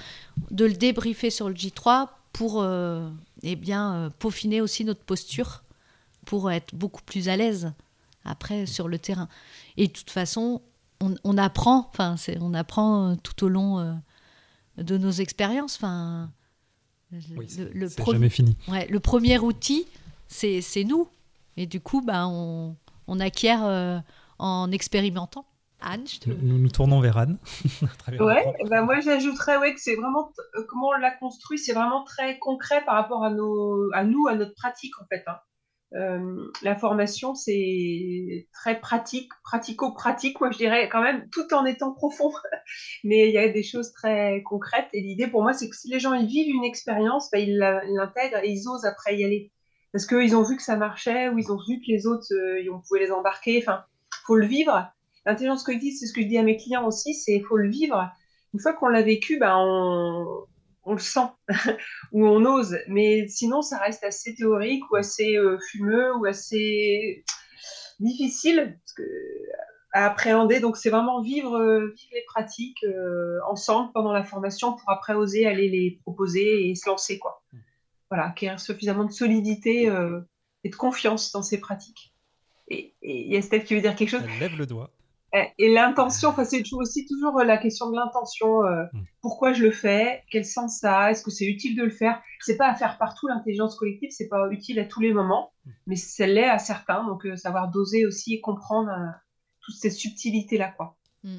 de le débriefer sur le J3 pour euh, eh bien, euh, peaufiner aussi notre posture pour être beaucoup plus à l'aise après sur le terrain. Et de toute façon, on, apprend, on apprend tout au long euh, de nos expériences. Enfin, oui, le, le jamais fini. Ouais, le premier outil, c'est nous. Et du coup, ben, on, on acquiert euh, en expérimentant. Anne, te... nous, nous tournons vers Anne. *laughs* ouais, bah moi j'ajouterais ouais, que c'est vraiment comment on l'a construit, c'est vraiment très concret par rapport à, nos, à nous, à notre pratique en fait. Hein. Euh, la formation, c'est très pratique, pratico-pratique, moi je dirais quand même, tout en étant profond. *laughs* Mais il y a des choses très concrètes. Et l'idée pour moi, c'est que si les gens ils vivent une expérience, bah, ils l'intègrent et ils osent après y aller. Parce qu'ils ont vu que ça marchait, ou ils ont vu que les autres, euh, on pouvait les embarquer. Enfin, faut le vivre. L'intelligence collective, c'est ce que je dis à mes clients aussi, c'est faut le vivre. Une fois qu'on l'a vécu, bah, on, on le sent *laughs* ou on ose. Mais sinon, ça reste assez théorique ou assez euh, fumeux ou assez difficile que, à appréhender. Donc, c'est vraiment vivre, euh, vivre les pratiques euh, ensemble pendant la formation pour après oser aller les proposer et se lancer. Quoi. Voilà, acquérir suffisamment de solidité euh, et de confiance dans ces pratiques. Et il y a Steph qui veut dire quelque chose? Lève le doigt. Et l'intention, enfin, c'est aussi toujours la question de l'intention. Euh, mm. Pourquoi je le fais Quel sens ça a Est-ce que c'est utile de le faire? C'est pas à faire partout l'intelligence collective, c'est pas utile à tous les moments, mm. mais ça l'est à certains. Donc euh, savoir doser aussi et comprendre euh, toutes ces subtilités là, quoi. Mm.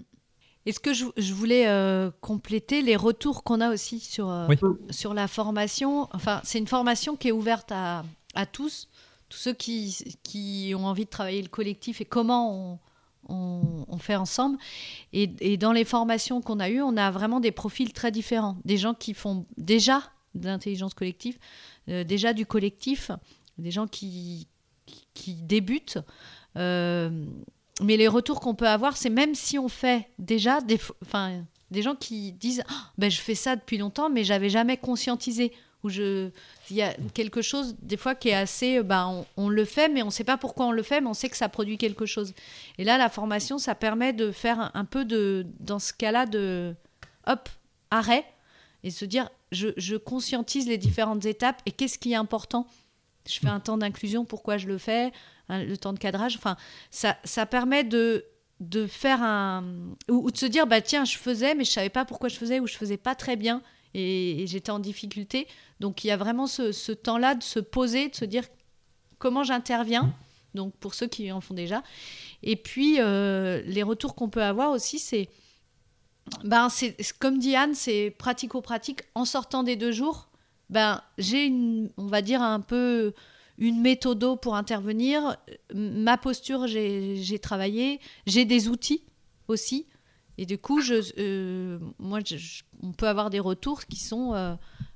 Est-ce que je, je voulais euh, compléter les retours qu'on a aussi sur oui. sur la formation? Enfin, c'est une formation qui est ouverte à, à tous, tous ceux qui qui ont envie de travailler le collectif et comment on on, fait ensemble. Et, dans les formations qu'on a eues, on a vraiment des profils très différents. Des gens qui font déjà de l'intelligence collective, euh, déjà du collectif, des gens qui, qui, débutent. Euh, mais les retours qu'on peut avoir, c'est même si on fait déjà des, enfin, des gens qui disent ah, ben, Je fais ça depuis longtemps, mais j'avais jamais conscientisé où je il y a quelque chose des fois qui est assez ben, on, le fait mais on ne sait pas pourquoi on le fait mais on sait que ça produit quelque chose. Et là la formation ça permet de faire un, peu de dans ce cas-là de hop arrêt et se dire je, conscientise les différentes étapes et qu'est-ce qui est important? Je fais un temps d'inclusion pourquoi je le fais? Le temps de cadrage enfin ça, ça permet de de faire un ou, de se dire bah tiens je faisais mais je savais pas pourquoi je faisais ou je faisais pas très bien et, j'étais en difficulté. Donc il y a vraiment ce, temps-là de se poser, de se dire comment j'interviens. Donc pour ceux qui en font déjà. Et puis euh, les retours qu'on peut avoir aussi, c'est ben c'est comme dit Anne, c'est pratico-pratique. En sortant des deux jours, ben j'ai une, on va dire un peu une méthode pour intervenir. Ma posture, j'ai travaillé. J'ai des outils aussi. Et du coup, je, euh, moi, on peut avoir des retours qui sont euh,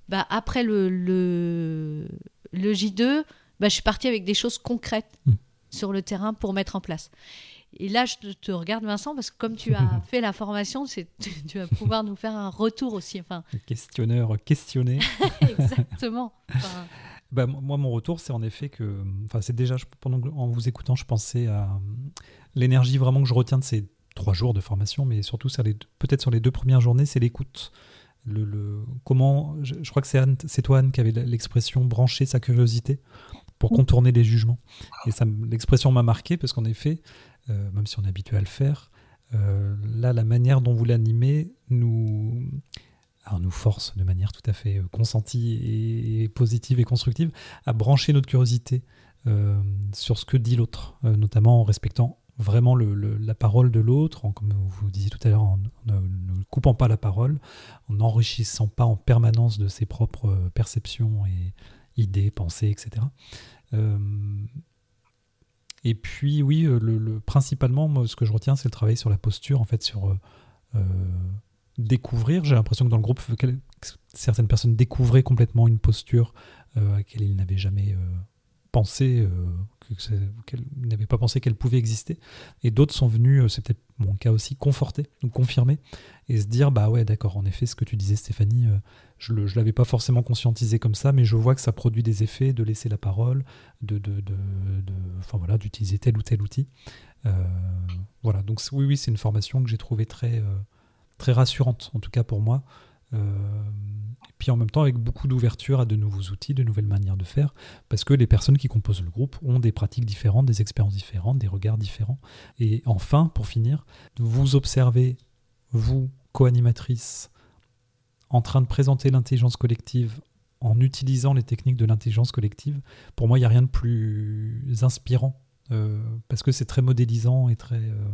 bah, après le, le, le J2, bah, je suis partie avec des choses concrètes hmm. sur le terrain pour mettre en place. Et là, je te, regarde, Vincent, parce que comme tu as *laughs* fait la formation, tu, tu, vas pouvoir nous faire un retour aussi. Enfin... questionneur questionné. *laughs* Exactement. bah, moi, mon retour, c'est en effet que, enfin, c'est déjà, pendant en vous écoutant, je pensais à l'énergie vraiment que je retiens de ces trois jours de formation, mais surtout peut-être sur les deux premières journées, c'est l'écoute. Le, comment, je, crois que c'est c'est toi Anne qui avait l'expression brancher sa curiosité pour contourner les jugements. Et ça, l'expression m'a marqué parce qu'en effet, euh, même si on est habitué à le faire, euh, là, la manière dont vous l'animez nous, nous force de manière tout à fait consentie et, positive et constructive à brancher notre curiosité euh, sur ce que dit l'autre, notamment en respectant vraiment la parole de l'autre, comme vous disiez tout à l'heure, en, ne coupant pas la parole, en n'enrichissant pas en permanence de ses propres euh, perceptions et idées, pensées, etc. Euh, et puis oui, euh, le, principalement, moi, ce que je retiens, c'est le travail sur la posture, en fait, sur découvrir. J'ai l'impression que dans le groupe, certaines personnes découvraient complètement une posture à laquelle ils n'avaient jamais pensé, qu'elle n'avait pas pensé qu'elle pouvait exister. Et d'autres sont venus, euh, c'est peut-être mon cas aussi, conforter, ou confirmer, et se dire, bah ouais, d'accord, en effet, ce que tu disais, Stéphanie, euh, je ne l'avais pas forcément conscientisé comme ça, mais je vois que ça produit des effets de laisser la parole, de, voilà, d'utiliser tel ou tel outil. Euh, voilà, donc oui, oui, c'est une formation que j'ai trouvée très, très rassurante, en tout cas pour moi. Euh, et puis en même temps avec beaucoup d'ouverture à de nouveaux outils, de nouvelles manières de faire, parce que les personnes qui composent le groupe ont des pratiques différentes, des expériences différentes, des regards différents. Et enfin, pour finir, vous observez, vous, co-animatrice, en train de présenter l'intelligence collective en utilisant les techniques de l'intelligence collective, pour moi, il n'y a rien de plus inspirant, euh, parce que c'est très modélisant et très... Euh,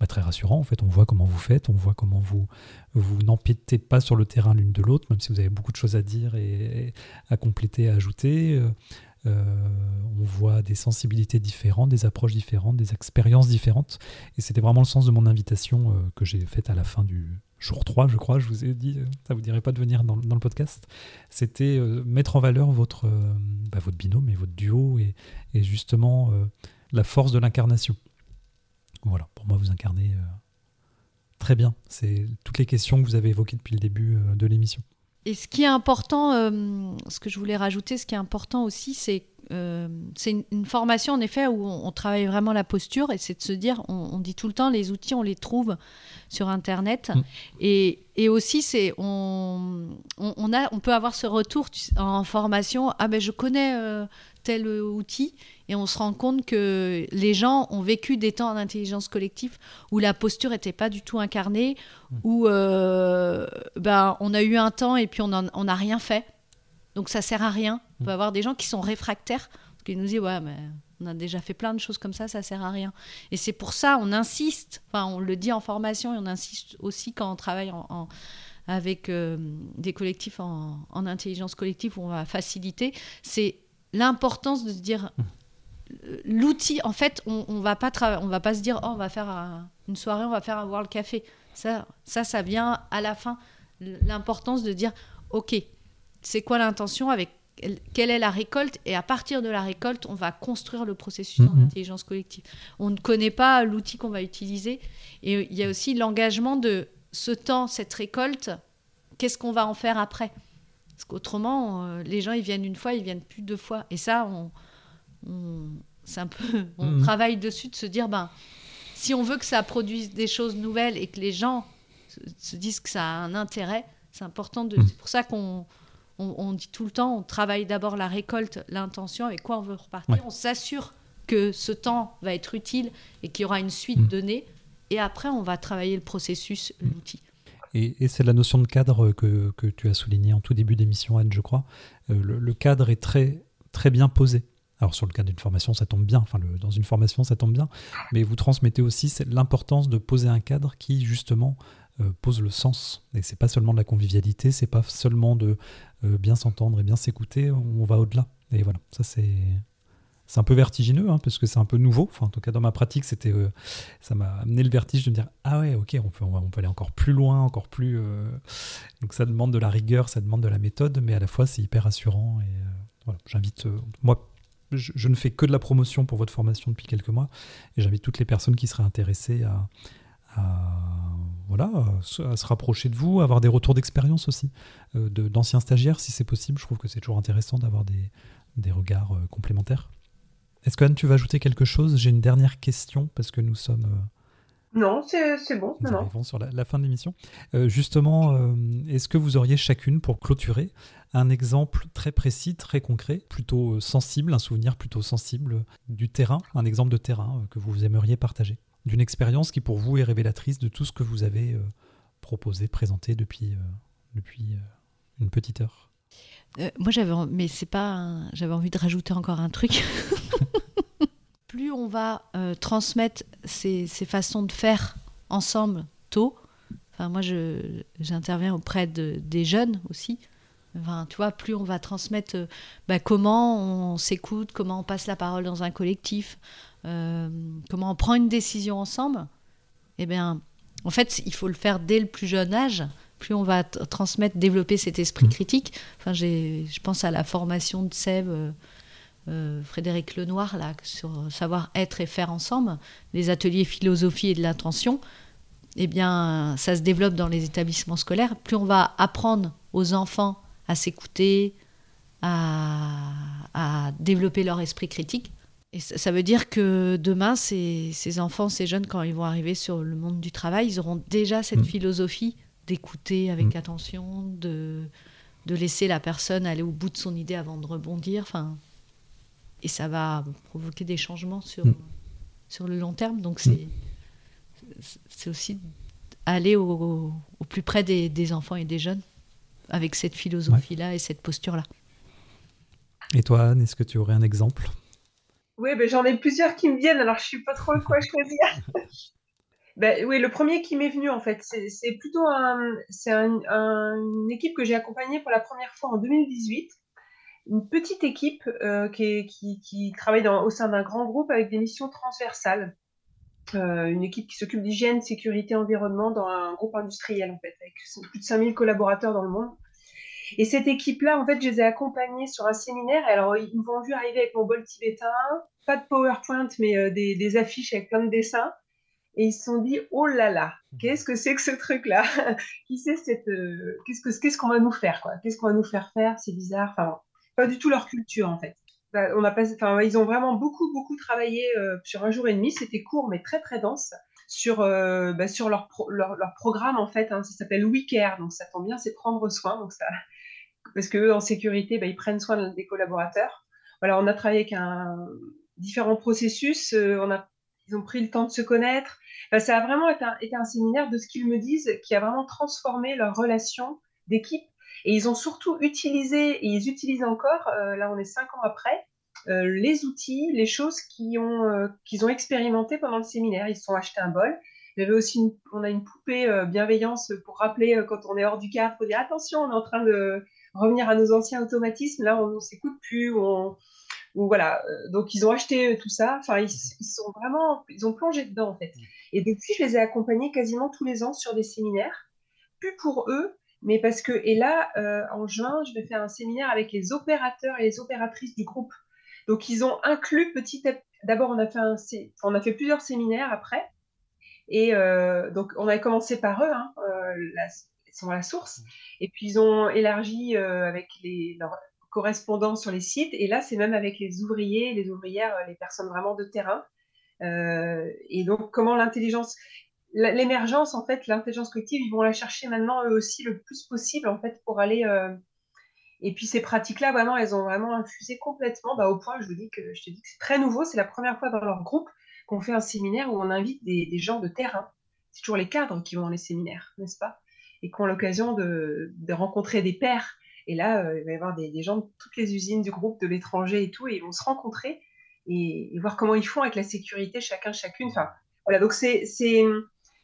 bah, très rassurant. En fait, on voit comment vous faites, on voit comment vous, vous n'empiétez pas sur le terrain l'une de l'autre, même si vous avez beaucoup de choses à dire et, à compléter, à ajouter. Euh, euh, on voit des sensibilités différentes, des approches différentes, des expériences différentes. Et c'était vraiment le sens de mon invitation euh, que j'ai faite à la fin du jour 3, je crois. Je vous ai dit, ça vous dirait pas de venir dans, le podcast. C'était mettre en valeur votre, bah, votre binôme et votre duo et, et justement la force de l'incarnation. Voilà, pour moi, vous incarnez euh, très bien. C'est toutes les questions que vous avez évoquées depuis le début euh, de l'émission. Et ce qui est important, euh, ce que je voulais rajouter, ce qui est important aussi, c'est c'est une, formation en effet où on, travaille vraiment la posture et c'est de se dire, on, dit tout le temps, les outils, on les trouve sur Internet. Mm. Et, et, aussi, c'est on, on, a, on peut avoir ce retour en formation, ah ben je connais tel outil et on se rend compte que les gens ont vécu des temps d'intelligence collective où la posture n'était pas du tout incarnée, mmh. où euh, ben, on a eu un temps et puis on n'a rien fait. Donc ça sert à rien. On peut mmh. avoir des gens qui sont réfractaires, qui nous disent ouais mais on a déjà fait plein de choses comme ça, ça sert à rien. Et c'est pour ça on insiste, enfin on le dit en formation et on insiste aussi quand on travaille en, avec euh, des collectifs en, en, intelligence collective où on va faciliter, c'est l'importance de se dire mmh l'outil, en fait, on, on va pas on va pas se dire, oh, on va faire une soirée, on va faire un World Café. Ça, ça, ça vient à la fin. L'importance de dire, ok, c'est quoi l'intention avec quelle est la récolte et à partir de la récolte, on va construire le processus en mhm. intelligence collective. On ne connaît pas l'outil qu'on va utiliser et il y a aussi l'engagement de ce temps, cette récolte, qu'est-ce qu'on va en faire après? Parce qu'autrement, euh, les gens, ils viennent une fois, ils viennent plus deux fois. Et ça, on, c'est un peu, *laughs* on mhm. travaille dessus de se dire, ben, si on veut que ça produise des choses nouvelles et que les gens se, disent que ça a un intérêt, c'est important. De, mhm. C'est pour ça qu'on on, dit tout le temps, on travaille d'abord la récolte, l'intention, avec quoi on veut repartir. On s'assure que ce temps va être utile et qu'il y aura une suite mm. donnée. Et après, on va travailler le processus, mm. l'outil. Et, c'est la notion de cadre que, tu as souligné en tout début d'émission, Anne, je crois. Euh, le, cadre est très, très bien posé. Alors sur le cadre d'une formation, ça tombe bien. Enfin, dans une formation, ça tombe bien. Mais vous transmettez aussi l'importance de poser un cadre qui, justement, euh, pose le sens. Et c'est pas seulement de la convivialité, c'est pas seulement de euh, bien s'entendre et bien s'écouter, on va au-delà. Et voilà, ça c'est c'est un peu vertigineux hein, parce que c'est un peu nouveau. En tout cas, dans ma pratique, c'était, euh, ça m'a amené le vertige de me dire ah ouais, ok, on peut, aller encore plus loin, encore plus. Donc ça demande de la rigueur, ça demande de la méthode, mais à la fois c'est hyper rassurant. Et voilà, j'invite moi. Je, ne fais que de la promotion pour votre formation depuis quelques mois et j'invite toutes les personnes qui seraient intéressées à, voilà, à se rapprocher de vous, avoir des retours d'expérience aussi, euh, d'anciens stagiaires si c'est possible. Je trouve que c'est toujours intéressant d'avoir des, des, regards euh, complémentaires. Est-ce que Anne, tu vas ajouter quelque chose? J'ai une dernière question parce que nous sommes... Euh, non, c'est bon. Nous arrivons sur la, fin de l'émission. justement, est-ce que vous auriez chacune, pour clôturer, un exemple très précis, très concret, plutôt sensible, un souvenir plutôt sensible du terrain, un exemple de terrain que vous aimeriez partager? D'une expérience qui pour vous est révélatrice de tout ce que vous avez euh, proposé, présenté depuis, euh, depuis euh, une petite heure? Moi j'avais, mais c'est pas, j'avais envie de rajouter encore un truc. *laughs* Plus on va transmettre ces, ces, façons de faire ensemble tôt. Enfin moi je, j'interviens auprès de, des jeunes aussi. Enfin, tu vois, plus on va transmettre bah, comment on s'écoute, comment on passe la parole dans un collectif, euh, comment on prend une décision ensemble, eh bien, en fait, il faut le faire dès le plus jeune âge. Plus on va transmettre, développer cet esprit mmh. critique. Enfin, je pense à la formation de Seb, euh, euh, Frédéric Lenoir, là, sur savoir être et faire ensemble, les ateliers philosophie et de l'intention. Eh bien, ça se développe dans les établissements scolaires. Plus on va apprendre aux enfants à s'écouter, à, à développer leur esprit critique, et ça veut dire que demain, ces, enfants, ces jeunes, quand ils vont arriver sur le monde du travail, ils auront déjà cette mm. philosophie d'écouter avec mm. attention, de, de laisser la personne aller au bout de son idée avant de rebondir. Enfin, et ça va provoquer des changements sur, mm. sur le long terme. Donc c'est c'est aussi aller au, au plus près des, des, enfants et des jeunes avec cette philosophie-là et cette posture-là. Et toi, Anne, est-ce que tu aurais un exemple? Oui, ben, j'en ai plusieurs qui me viennent, alors je suis pas trop quoi *laughs* choisir. Ben, oui, le premier qui m'est venu, en fait, c'est plutôt un, c'est une équipe que j'ai accompagnée pour la première fois en 2018. Une petite équipe euh, qui, travaille au sein d'un grand groupe avec des missions transversales. Euh, une équipe qui s'occupe d'hygiène, sécurité, environnement dans un groupe industriel, en fait, avec plus de 5000 collaborateurs dans le monde. Et cette équipe-là, en fait, je les ai accompagnés sur un séminaire. alors, ils m'ont vu arriver avec mon bol tibétain, pas de PowerPoint, mais euh, des, affiches avec plein de dessins. Et ils se sont dit, oh là là, qu'est-ce que c'est que ce truc-là? *laughs* Qui sait cette, euh, qu'est-ce que qu'est-ce qu'on va nous faire quoi? Qu'est-ce qu'on va nous faire faire? C'est bizarre. Enfin, pas du tout leur culture en fait. Bah, on a passé, enfin, ils ont vraiment beaucoup beaucoup travaillé euh, sur un jour et demi. C'était court mais très très dense sur bah, sur leur, leur, leur programme en fait. Hein, ça s'appelle We Care, donc ça tombe bien, c'est prendre soin. Donc ça, parce qu'eux, en sécurité, bah, ils prennent soin des collaborateurs. Voilà, on a travaillé avec un, différents processus, euh, on a, ils ont pris le temps de se connaître. ça a vraiment été un, séminaire de ce qu'ils me disent qui a vraiment transformé leur relation d'équipe. Et ils ont surtout utilisé, et ils utilisent encore, euh, là on est cinq ans après, euh, les outils, les choses qu'ils ont, qu'ils ont expérimenté pendant le séminaire. Ils se sont achetés un bol. Il y avait aussi, on a une poupée bienveillance pour rappeler quand on est hors du cadre, faut dire attention, on est en train de revenir à nos anciens automatismes. Là, on, ne s'écoute plus, voilà, donc ils ont acheté tout ça. Enfin, ils, sont vraiment, ils ont plongé dedans en fait. Et depuis, je les ai accompagnés quasiment tous les ans sur des séminaires, plus pour eux, mais parce que et là, en juin, je vais faire un séminaire avec les opérateurs et les opératrices du groupe. Donc ils ont inclus petit à petit. D'abord, on a fait un, on a fait plusieurs séminaires après. Et donc, on a commencé par eux, hein, la, ils sont à la source. Et puis, ils ont élargi avec les, leurs correspondants sur les sites. Et là, c'est même avec les ouvriers, les ouvrières, les personnes vraiment de terrain. et donc, comment l'intelligence, l'émergence, en fait, l'intelligence collective, ils vont la chercher maintenant eux aussi le plus possible, en fait, pour aller. et puis, ces pratiques-là, vraiment, elles ont vraiment infusé complètement, bah, au point, je vous dis que je te dis que c'est très nouveau. C'est la première fois dans leur groupe qu'on fait un séminaire où on invite des, des gens de terrain. C'est toujours les cadres qui vont dans les séminaires, n'est-ce pas? Et qui ont l'occasion de, de, rencontrer des pairs. Et là, euh, il va y avoir des, gens de toutes les usines du groupe, de l'étranger et tout, et ils vont se rencontrer et, voir comment ils font avec la sécurité, chacun, chacune. Enfin, voilà, donc c'est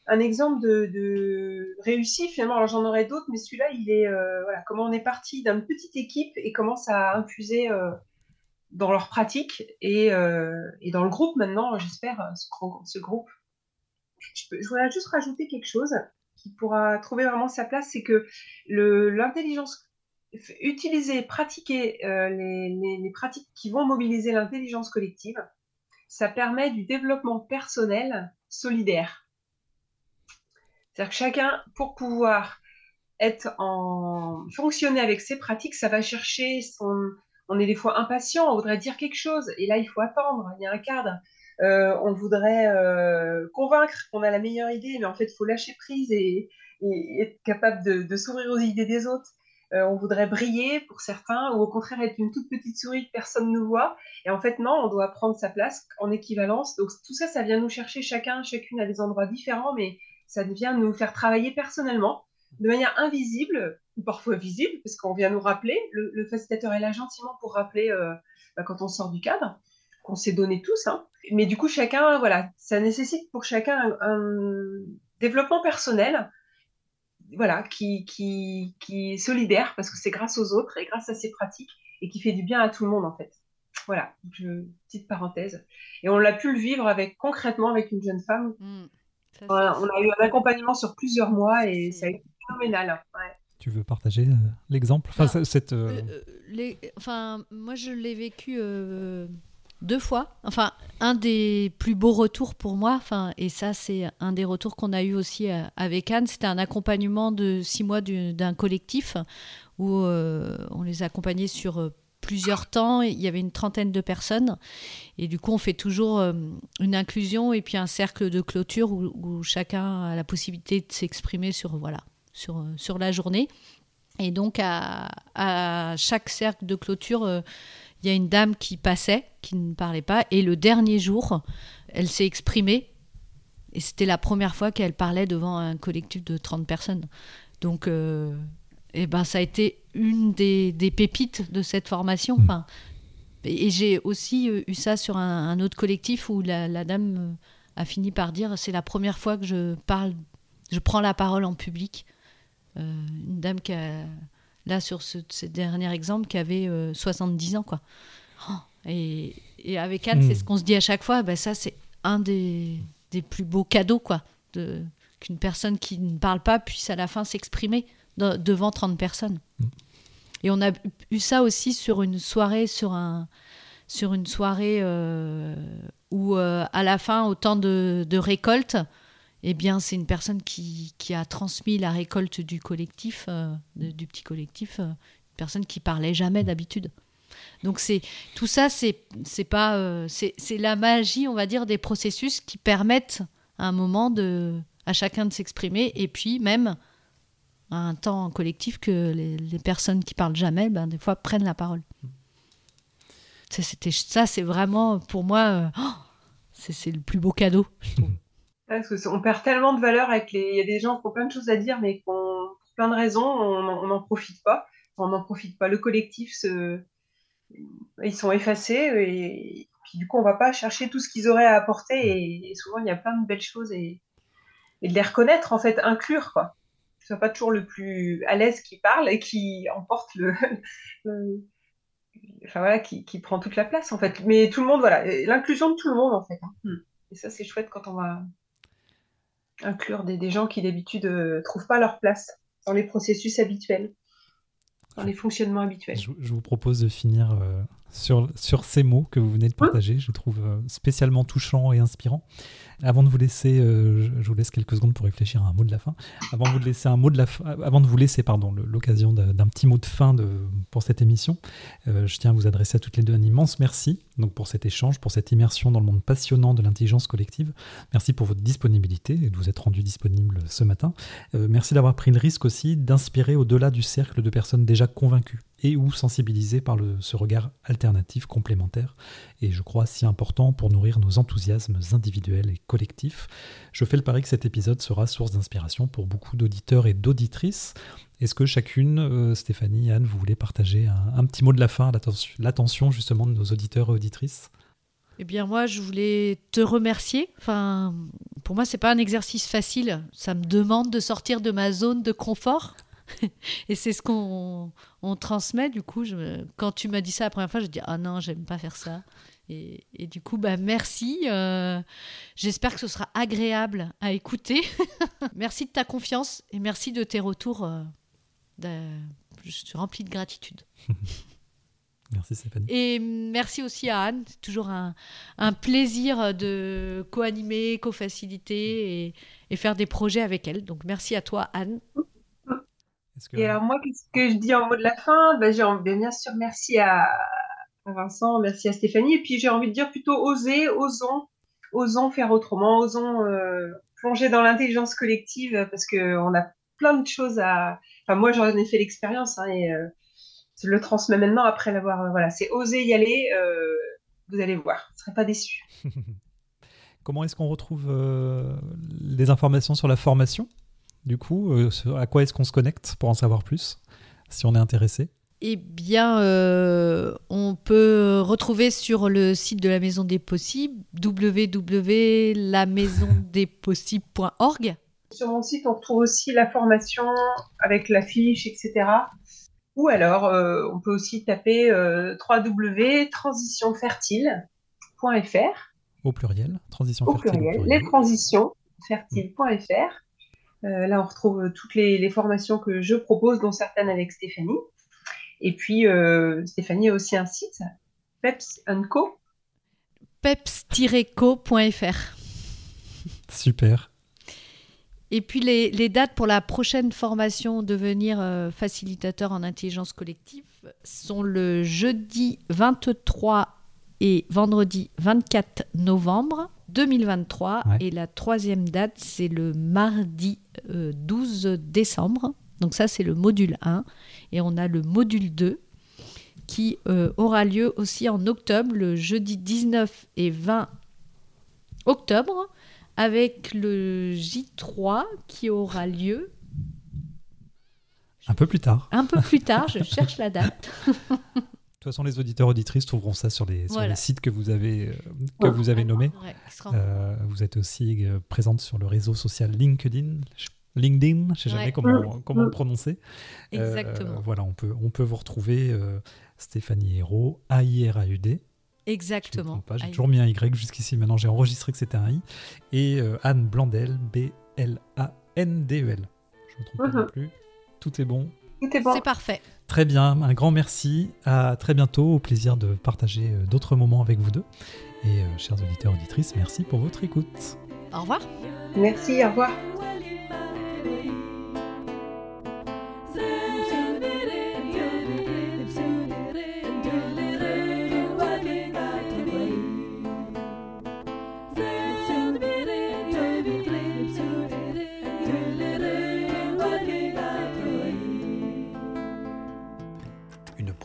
un exemple de, de, réussi finalement. Alors j'en aurais d'autres, mais celui-là, il est euh, voilà comment on est parti d'une petite équipe et comment ça a infusé euh, dans leur pratique et, et dans le groupe maintenant, j'espère, ce, groupe. Je, je, voudrais juste rajouter quelque chose qui pourra trouver vraiment sa place, c'est que l'intelligence, utiliser, pratiquer euh, les, pratiques qui vont mobiliser l'intelligence collective, ça permet du développement personnel solidaire. C'est-à-dire que chacun, pour pouvoir être en fonctionner avec ses pratiques, ça va chercher son, on est des fois impatient, on voudrait dire quelque chose, et là, il faut attendre, il y a un cadre. Euh, on voudrait euh, convaincre qu'on a la meilleure idée, mais en fait, il faut lâcher prise et, et être capable de, de s'ouvrir aux idées des autres. Euh, on voudrait briller pour certains, ou au contraire être une toute petite souris que personne ne voit. Et en fait, non, on doit prendre sa place en équivalence. Donc tout ça, ça vient nous chercher chacun, chacune à des endroits différents, mais ça vient nous faire travailler personnellement de manière invisible ou parfois visible, parce qu'on vient nous rappeler. Le, facilitateur est là gentiment pour rappeler euh, bah, quand on sort du cadre, qu'on s'est donné tous. Hein. Mais du coup, chacun, voilà, ça nécessite pour chacun un, un développement personnel, voilà, qui, qui, qui est solidaire, parce que c'est grâce aux autres et grâce à ses pratiques, et qui fait du bien à tout le monde, en fait. Voilà, je, petite parenthèse. Et on l'a pu le vivre avec concrètement avec une jeune femme. Mmh, voilà, on a eu un accompagnement sur plusieurs mois et ça a été phénoménal. Ouais. Tu veux partager euh, l'exemple? Enfin, ah, cette, euh... Euh, les, enfin, moi, je l'ai vécu euh, deux fois. Enfin, un des plus beaux retours pour moi, enfin, et ça, c'est un des retours qu'on a eu aussi avec Anne. C'était un accompagnement de six mois d'un collectif où on les accompagnait sur plusieurs temps. Il y avait une trentaine de personnes. Et du coup, on fait toujours une inclusion et puis un cercle de clôture où, chacun a la possibilité de s'exprimer sur voilà sur, sur la journée. Et donc, à, chaque cercle de clôture, euh, il y a une dame qui passait, qui ne parlait pas. Et le dernier jour, elle s'est exprimée. Et c'était la première fois qu'elle parlait devant un collectif de 30 personnes. Donc, euh, et ben, ça a été une des, des pépites de cette formation. Enfin, et, et j'ai aussi eu ça sur un, un autre collectif où la, la, dame a fini par dire c'est la première fois que je parle, je prends la parole en public. Euh, une dame qui a, là, sur ce, ce dernier exemple, qui avait euh, 70 ans, quoi. Oh, et, et, avec Anne, mmh. c'est ce qu'on se dit à chaque fois, bah, ça, c'est un des, des, plus beaux cadeaux, quoi, de, qu'une personne qui ne parle pas puisse à la fin s'exprimer de, devant 30 personnes. Mmh. Et on a eu ça aussi sur une soirée, sur, un, sur une soirée euh, où, euh, à la fin, au temps de, de récolte, eh bien, c'est une personne qui, qui, a transmis la récolte du collectif, euh, du petit collectif, euh, une personne qui parlait jamais d'habitude. Donc c'est tout ça, c'est c'est pas euh, c'est la magie, on va dire, des processus qui permettent à un moment de à chacun de s'exprimer et puis même à un temps collectif que les, les personnes qui parlent jamais, ben, des fois prennent la parole. C'était ça, c'est vraiment pour moi, oh, c'est le plus beau cadeau. Parce que on perd tellement de valeur avec les. Il y a des gens qui ont plein de choses à dire, mais qui ont pour plein de raisons, on n'en profite pas. On n'en profite pas. Le collectif, se... ils sont effacés et puis du coup, on va pas chercher tout ce qu'ils auraient à apporter. Et, et, souvent, il y a plein de belles choses et, et de les reconnaître, en fait, inclure quoi. Que ce soit pas toujours le plus à l'aise qui parle et qui emporte le, le enfin voilà, qui, qui, prend toute la place en fait. Mais tout le monde, voilà, l'inclusion de tout le monde en fait. Hein. Hmm. Et ça, c'est chouette quand on va inclure des, gens qui d'habitude ne trouvent pas leur place dans les processus habituels, dans les fonctionnements habituels. Je, vous propose de finir sur, sur ces mots que vous venez de partager. Je trouve spécialement touchant et inspirant. Avant de vous laisser, euh, je vous laisse quelques secondes pour réfléchir à un mot de la fin. Avant de vous laisser un mot de la avant de vous laisser, pardon, l'occasion d'un petit mot de fin de, pour cette émission, euh, je tiens à vous adresser à toutes les deux un immense merci donc pour cet échange, pour cette immersion dans le monde passionnant de l'intelligence collective. Merci pour votre disponibilité et de vous être rendu disponible ce matin. Euh, merci d'avoir pris le risque aussi d'inspirer au-delà du cercle de personnes déjà convaincues et ou sensibilisées par ce regard alternatif complémentaire et je crois si important pour nourrir nos enthousiasmes individuels et collectifs. Je fais le pari que cet épisode sera source d'inspiration pour beaucoup d'auditeurs et d'auditrices. Est-ce que chacune, euh, Stéphanie, Anne, vous voulez partager un, petit mot de la fin, l'attention justement de nos auditeurs et auditrices? Eh bien, moi, je voulais te remercier. Enfin, pour moi, c'est pas un exercice facile. Ça me demande de sortir de ma zone de confort. *laughs* et c'est ce qu'on transmet. Du coup, quand tu m'as dit ça la première fois, je dis ah non, j'aime pas faire ça. Et, du coup, bah merci. Euh, j'espère que ce sera agréable à écouter. *laughs* merci de ta confiance et merci de tes retours. Euh, je suis remplie de gratitude. *laughs* Merci Stéphanie. Et merci aussi à Anne. C'est toujours un, plaisir de co-animer, co-faciliter et, et, faire des projets avec elle. Donc merci à toi Anne. Et alors moi, qu'est-ce que je dis en mot de la fin? Ben, J'ai bien sûr merci à, Vincent, merci à Stéphanie. Et puis j'ai envie de dire plutôt oser, osons, osons faire autrement, osons euh, plonger dans l'intelligence collective parce qu'on a plein de choses à. Enfin, moi, j'en ai fait l'expérience hein, et euh, je le transmets maintenant après l'avoir. Euh, voilà, c'est oser y aller. vous allez voir, vous ne serez pas déçus. *laughs* Comment est-ce qu'on retrouve les informations sur la formation? Du coup euh, À quoi est-ce qu'on se connecte pour en savoir plus, si on est intéressé? Eh bien, euh, on peut retrouver sur le site de la Maison des Possibles, www.lamaisondespossibles.org. Sur mon site, on retrouve aussi la formation avec la fiche, etc. Ou alors, euh, on peut aussi taper www.transitionfertile.fr. Au pluriel, transition au pluriel, les transitions fertile.fr. Euh, là, on retrouve toutes les, formations que je propose, dont certaines avec Stéphanie. Et puis, euh, Stéphanie a aussi un site, Peps Co. peps-co.fr. Super. Et puis les, dates pour la prochaine formation devenir euh, facilitateur en intelligence collective sont le jeudi 23 et vendredi 24 novembre 2023. Et la troisième date, c'est le mardi 12 euh, décembre. Donc ça, c'est le module 1. Et on a le module 2 qui euh, aura lieu aussi en octobre, le jeudi 19 et 20 octobre, avec le J3 qui aura lieu. Un peu plus tard. Un peu plus tard, je cherche la date. *laughs* toute façon, les auditeurs auditrices trouveront ça sur les, sites que vous avez, euh, que vous avez nommés. Euh, vous êtes aussi euh, présente sur le réseau social LinkedIn. LinkedIn, je ne sais jamais comment, comment le prononcer. Exactement. voilà, on peut, on peut vous retrouver Stéphanie Hérault, A-I-R-A-U-D. Exactement. J'ai toujours mis un Y jusqu'ici, maintenant j'ai enregistré que c'était un I. Et Anne Blandel, B-L-A-N-D-E-L. Je ne me trompe pas non uh-huh. plus. Tout est bon. Tout est bon. C'est parfait. Très bien, un grand merci. À très bientôt. Au plaisir de partager euh, d'autres moments avec vous deux. Et euh, chers auditeurs, auditrices, merci pour votre écoute. Au revoir. Merci, au revoir.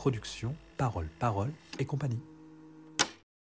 Production Parole, Parole et compagnie.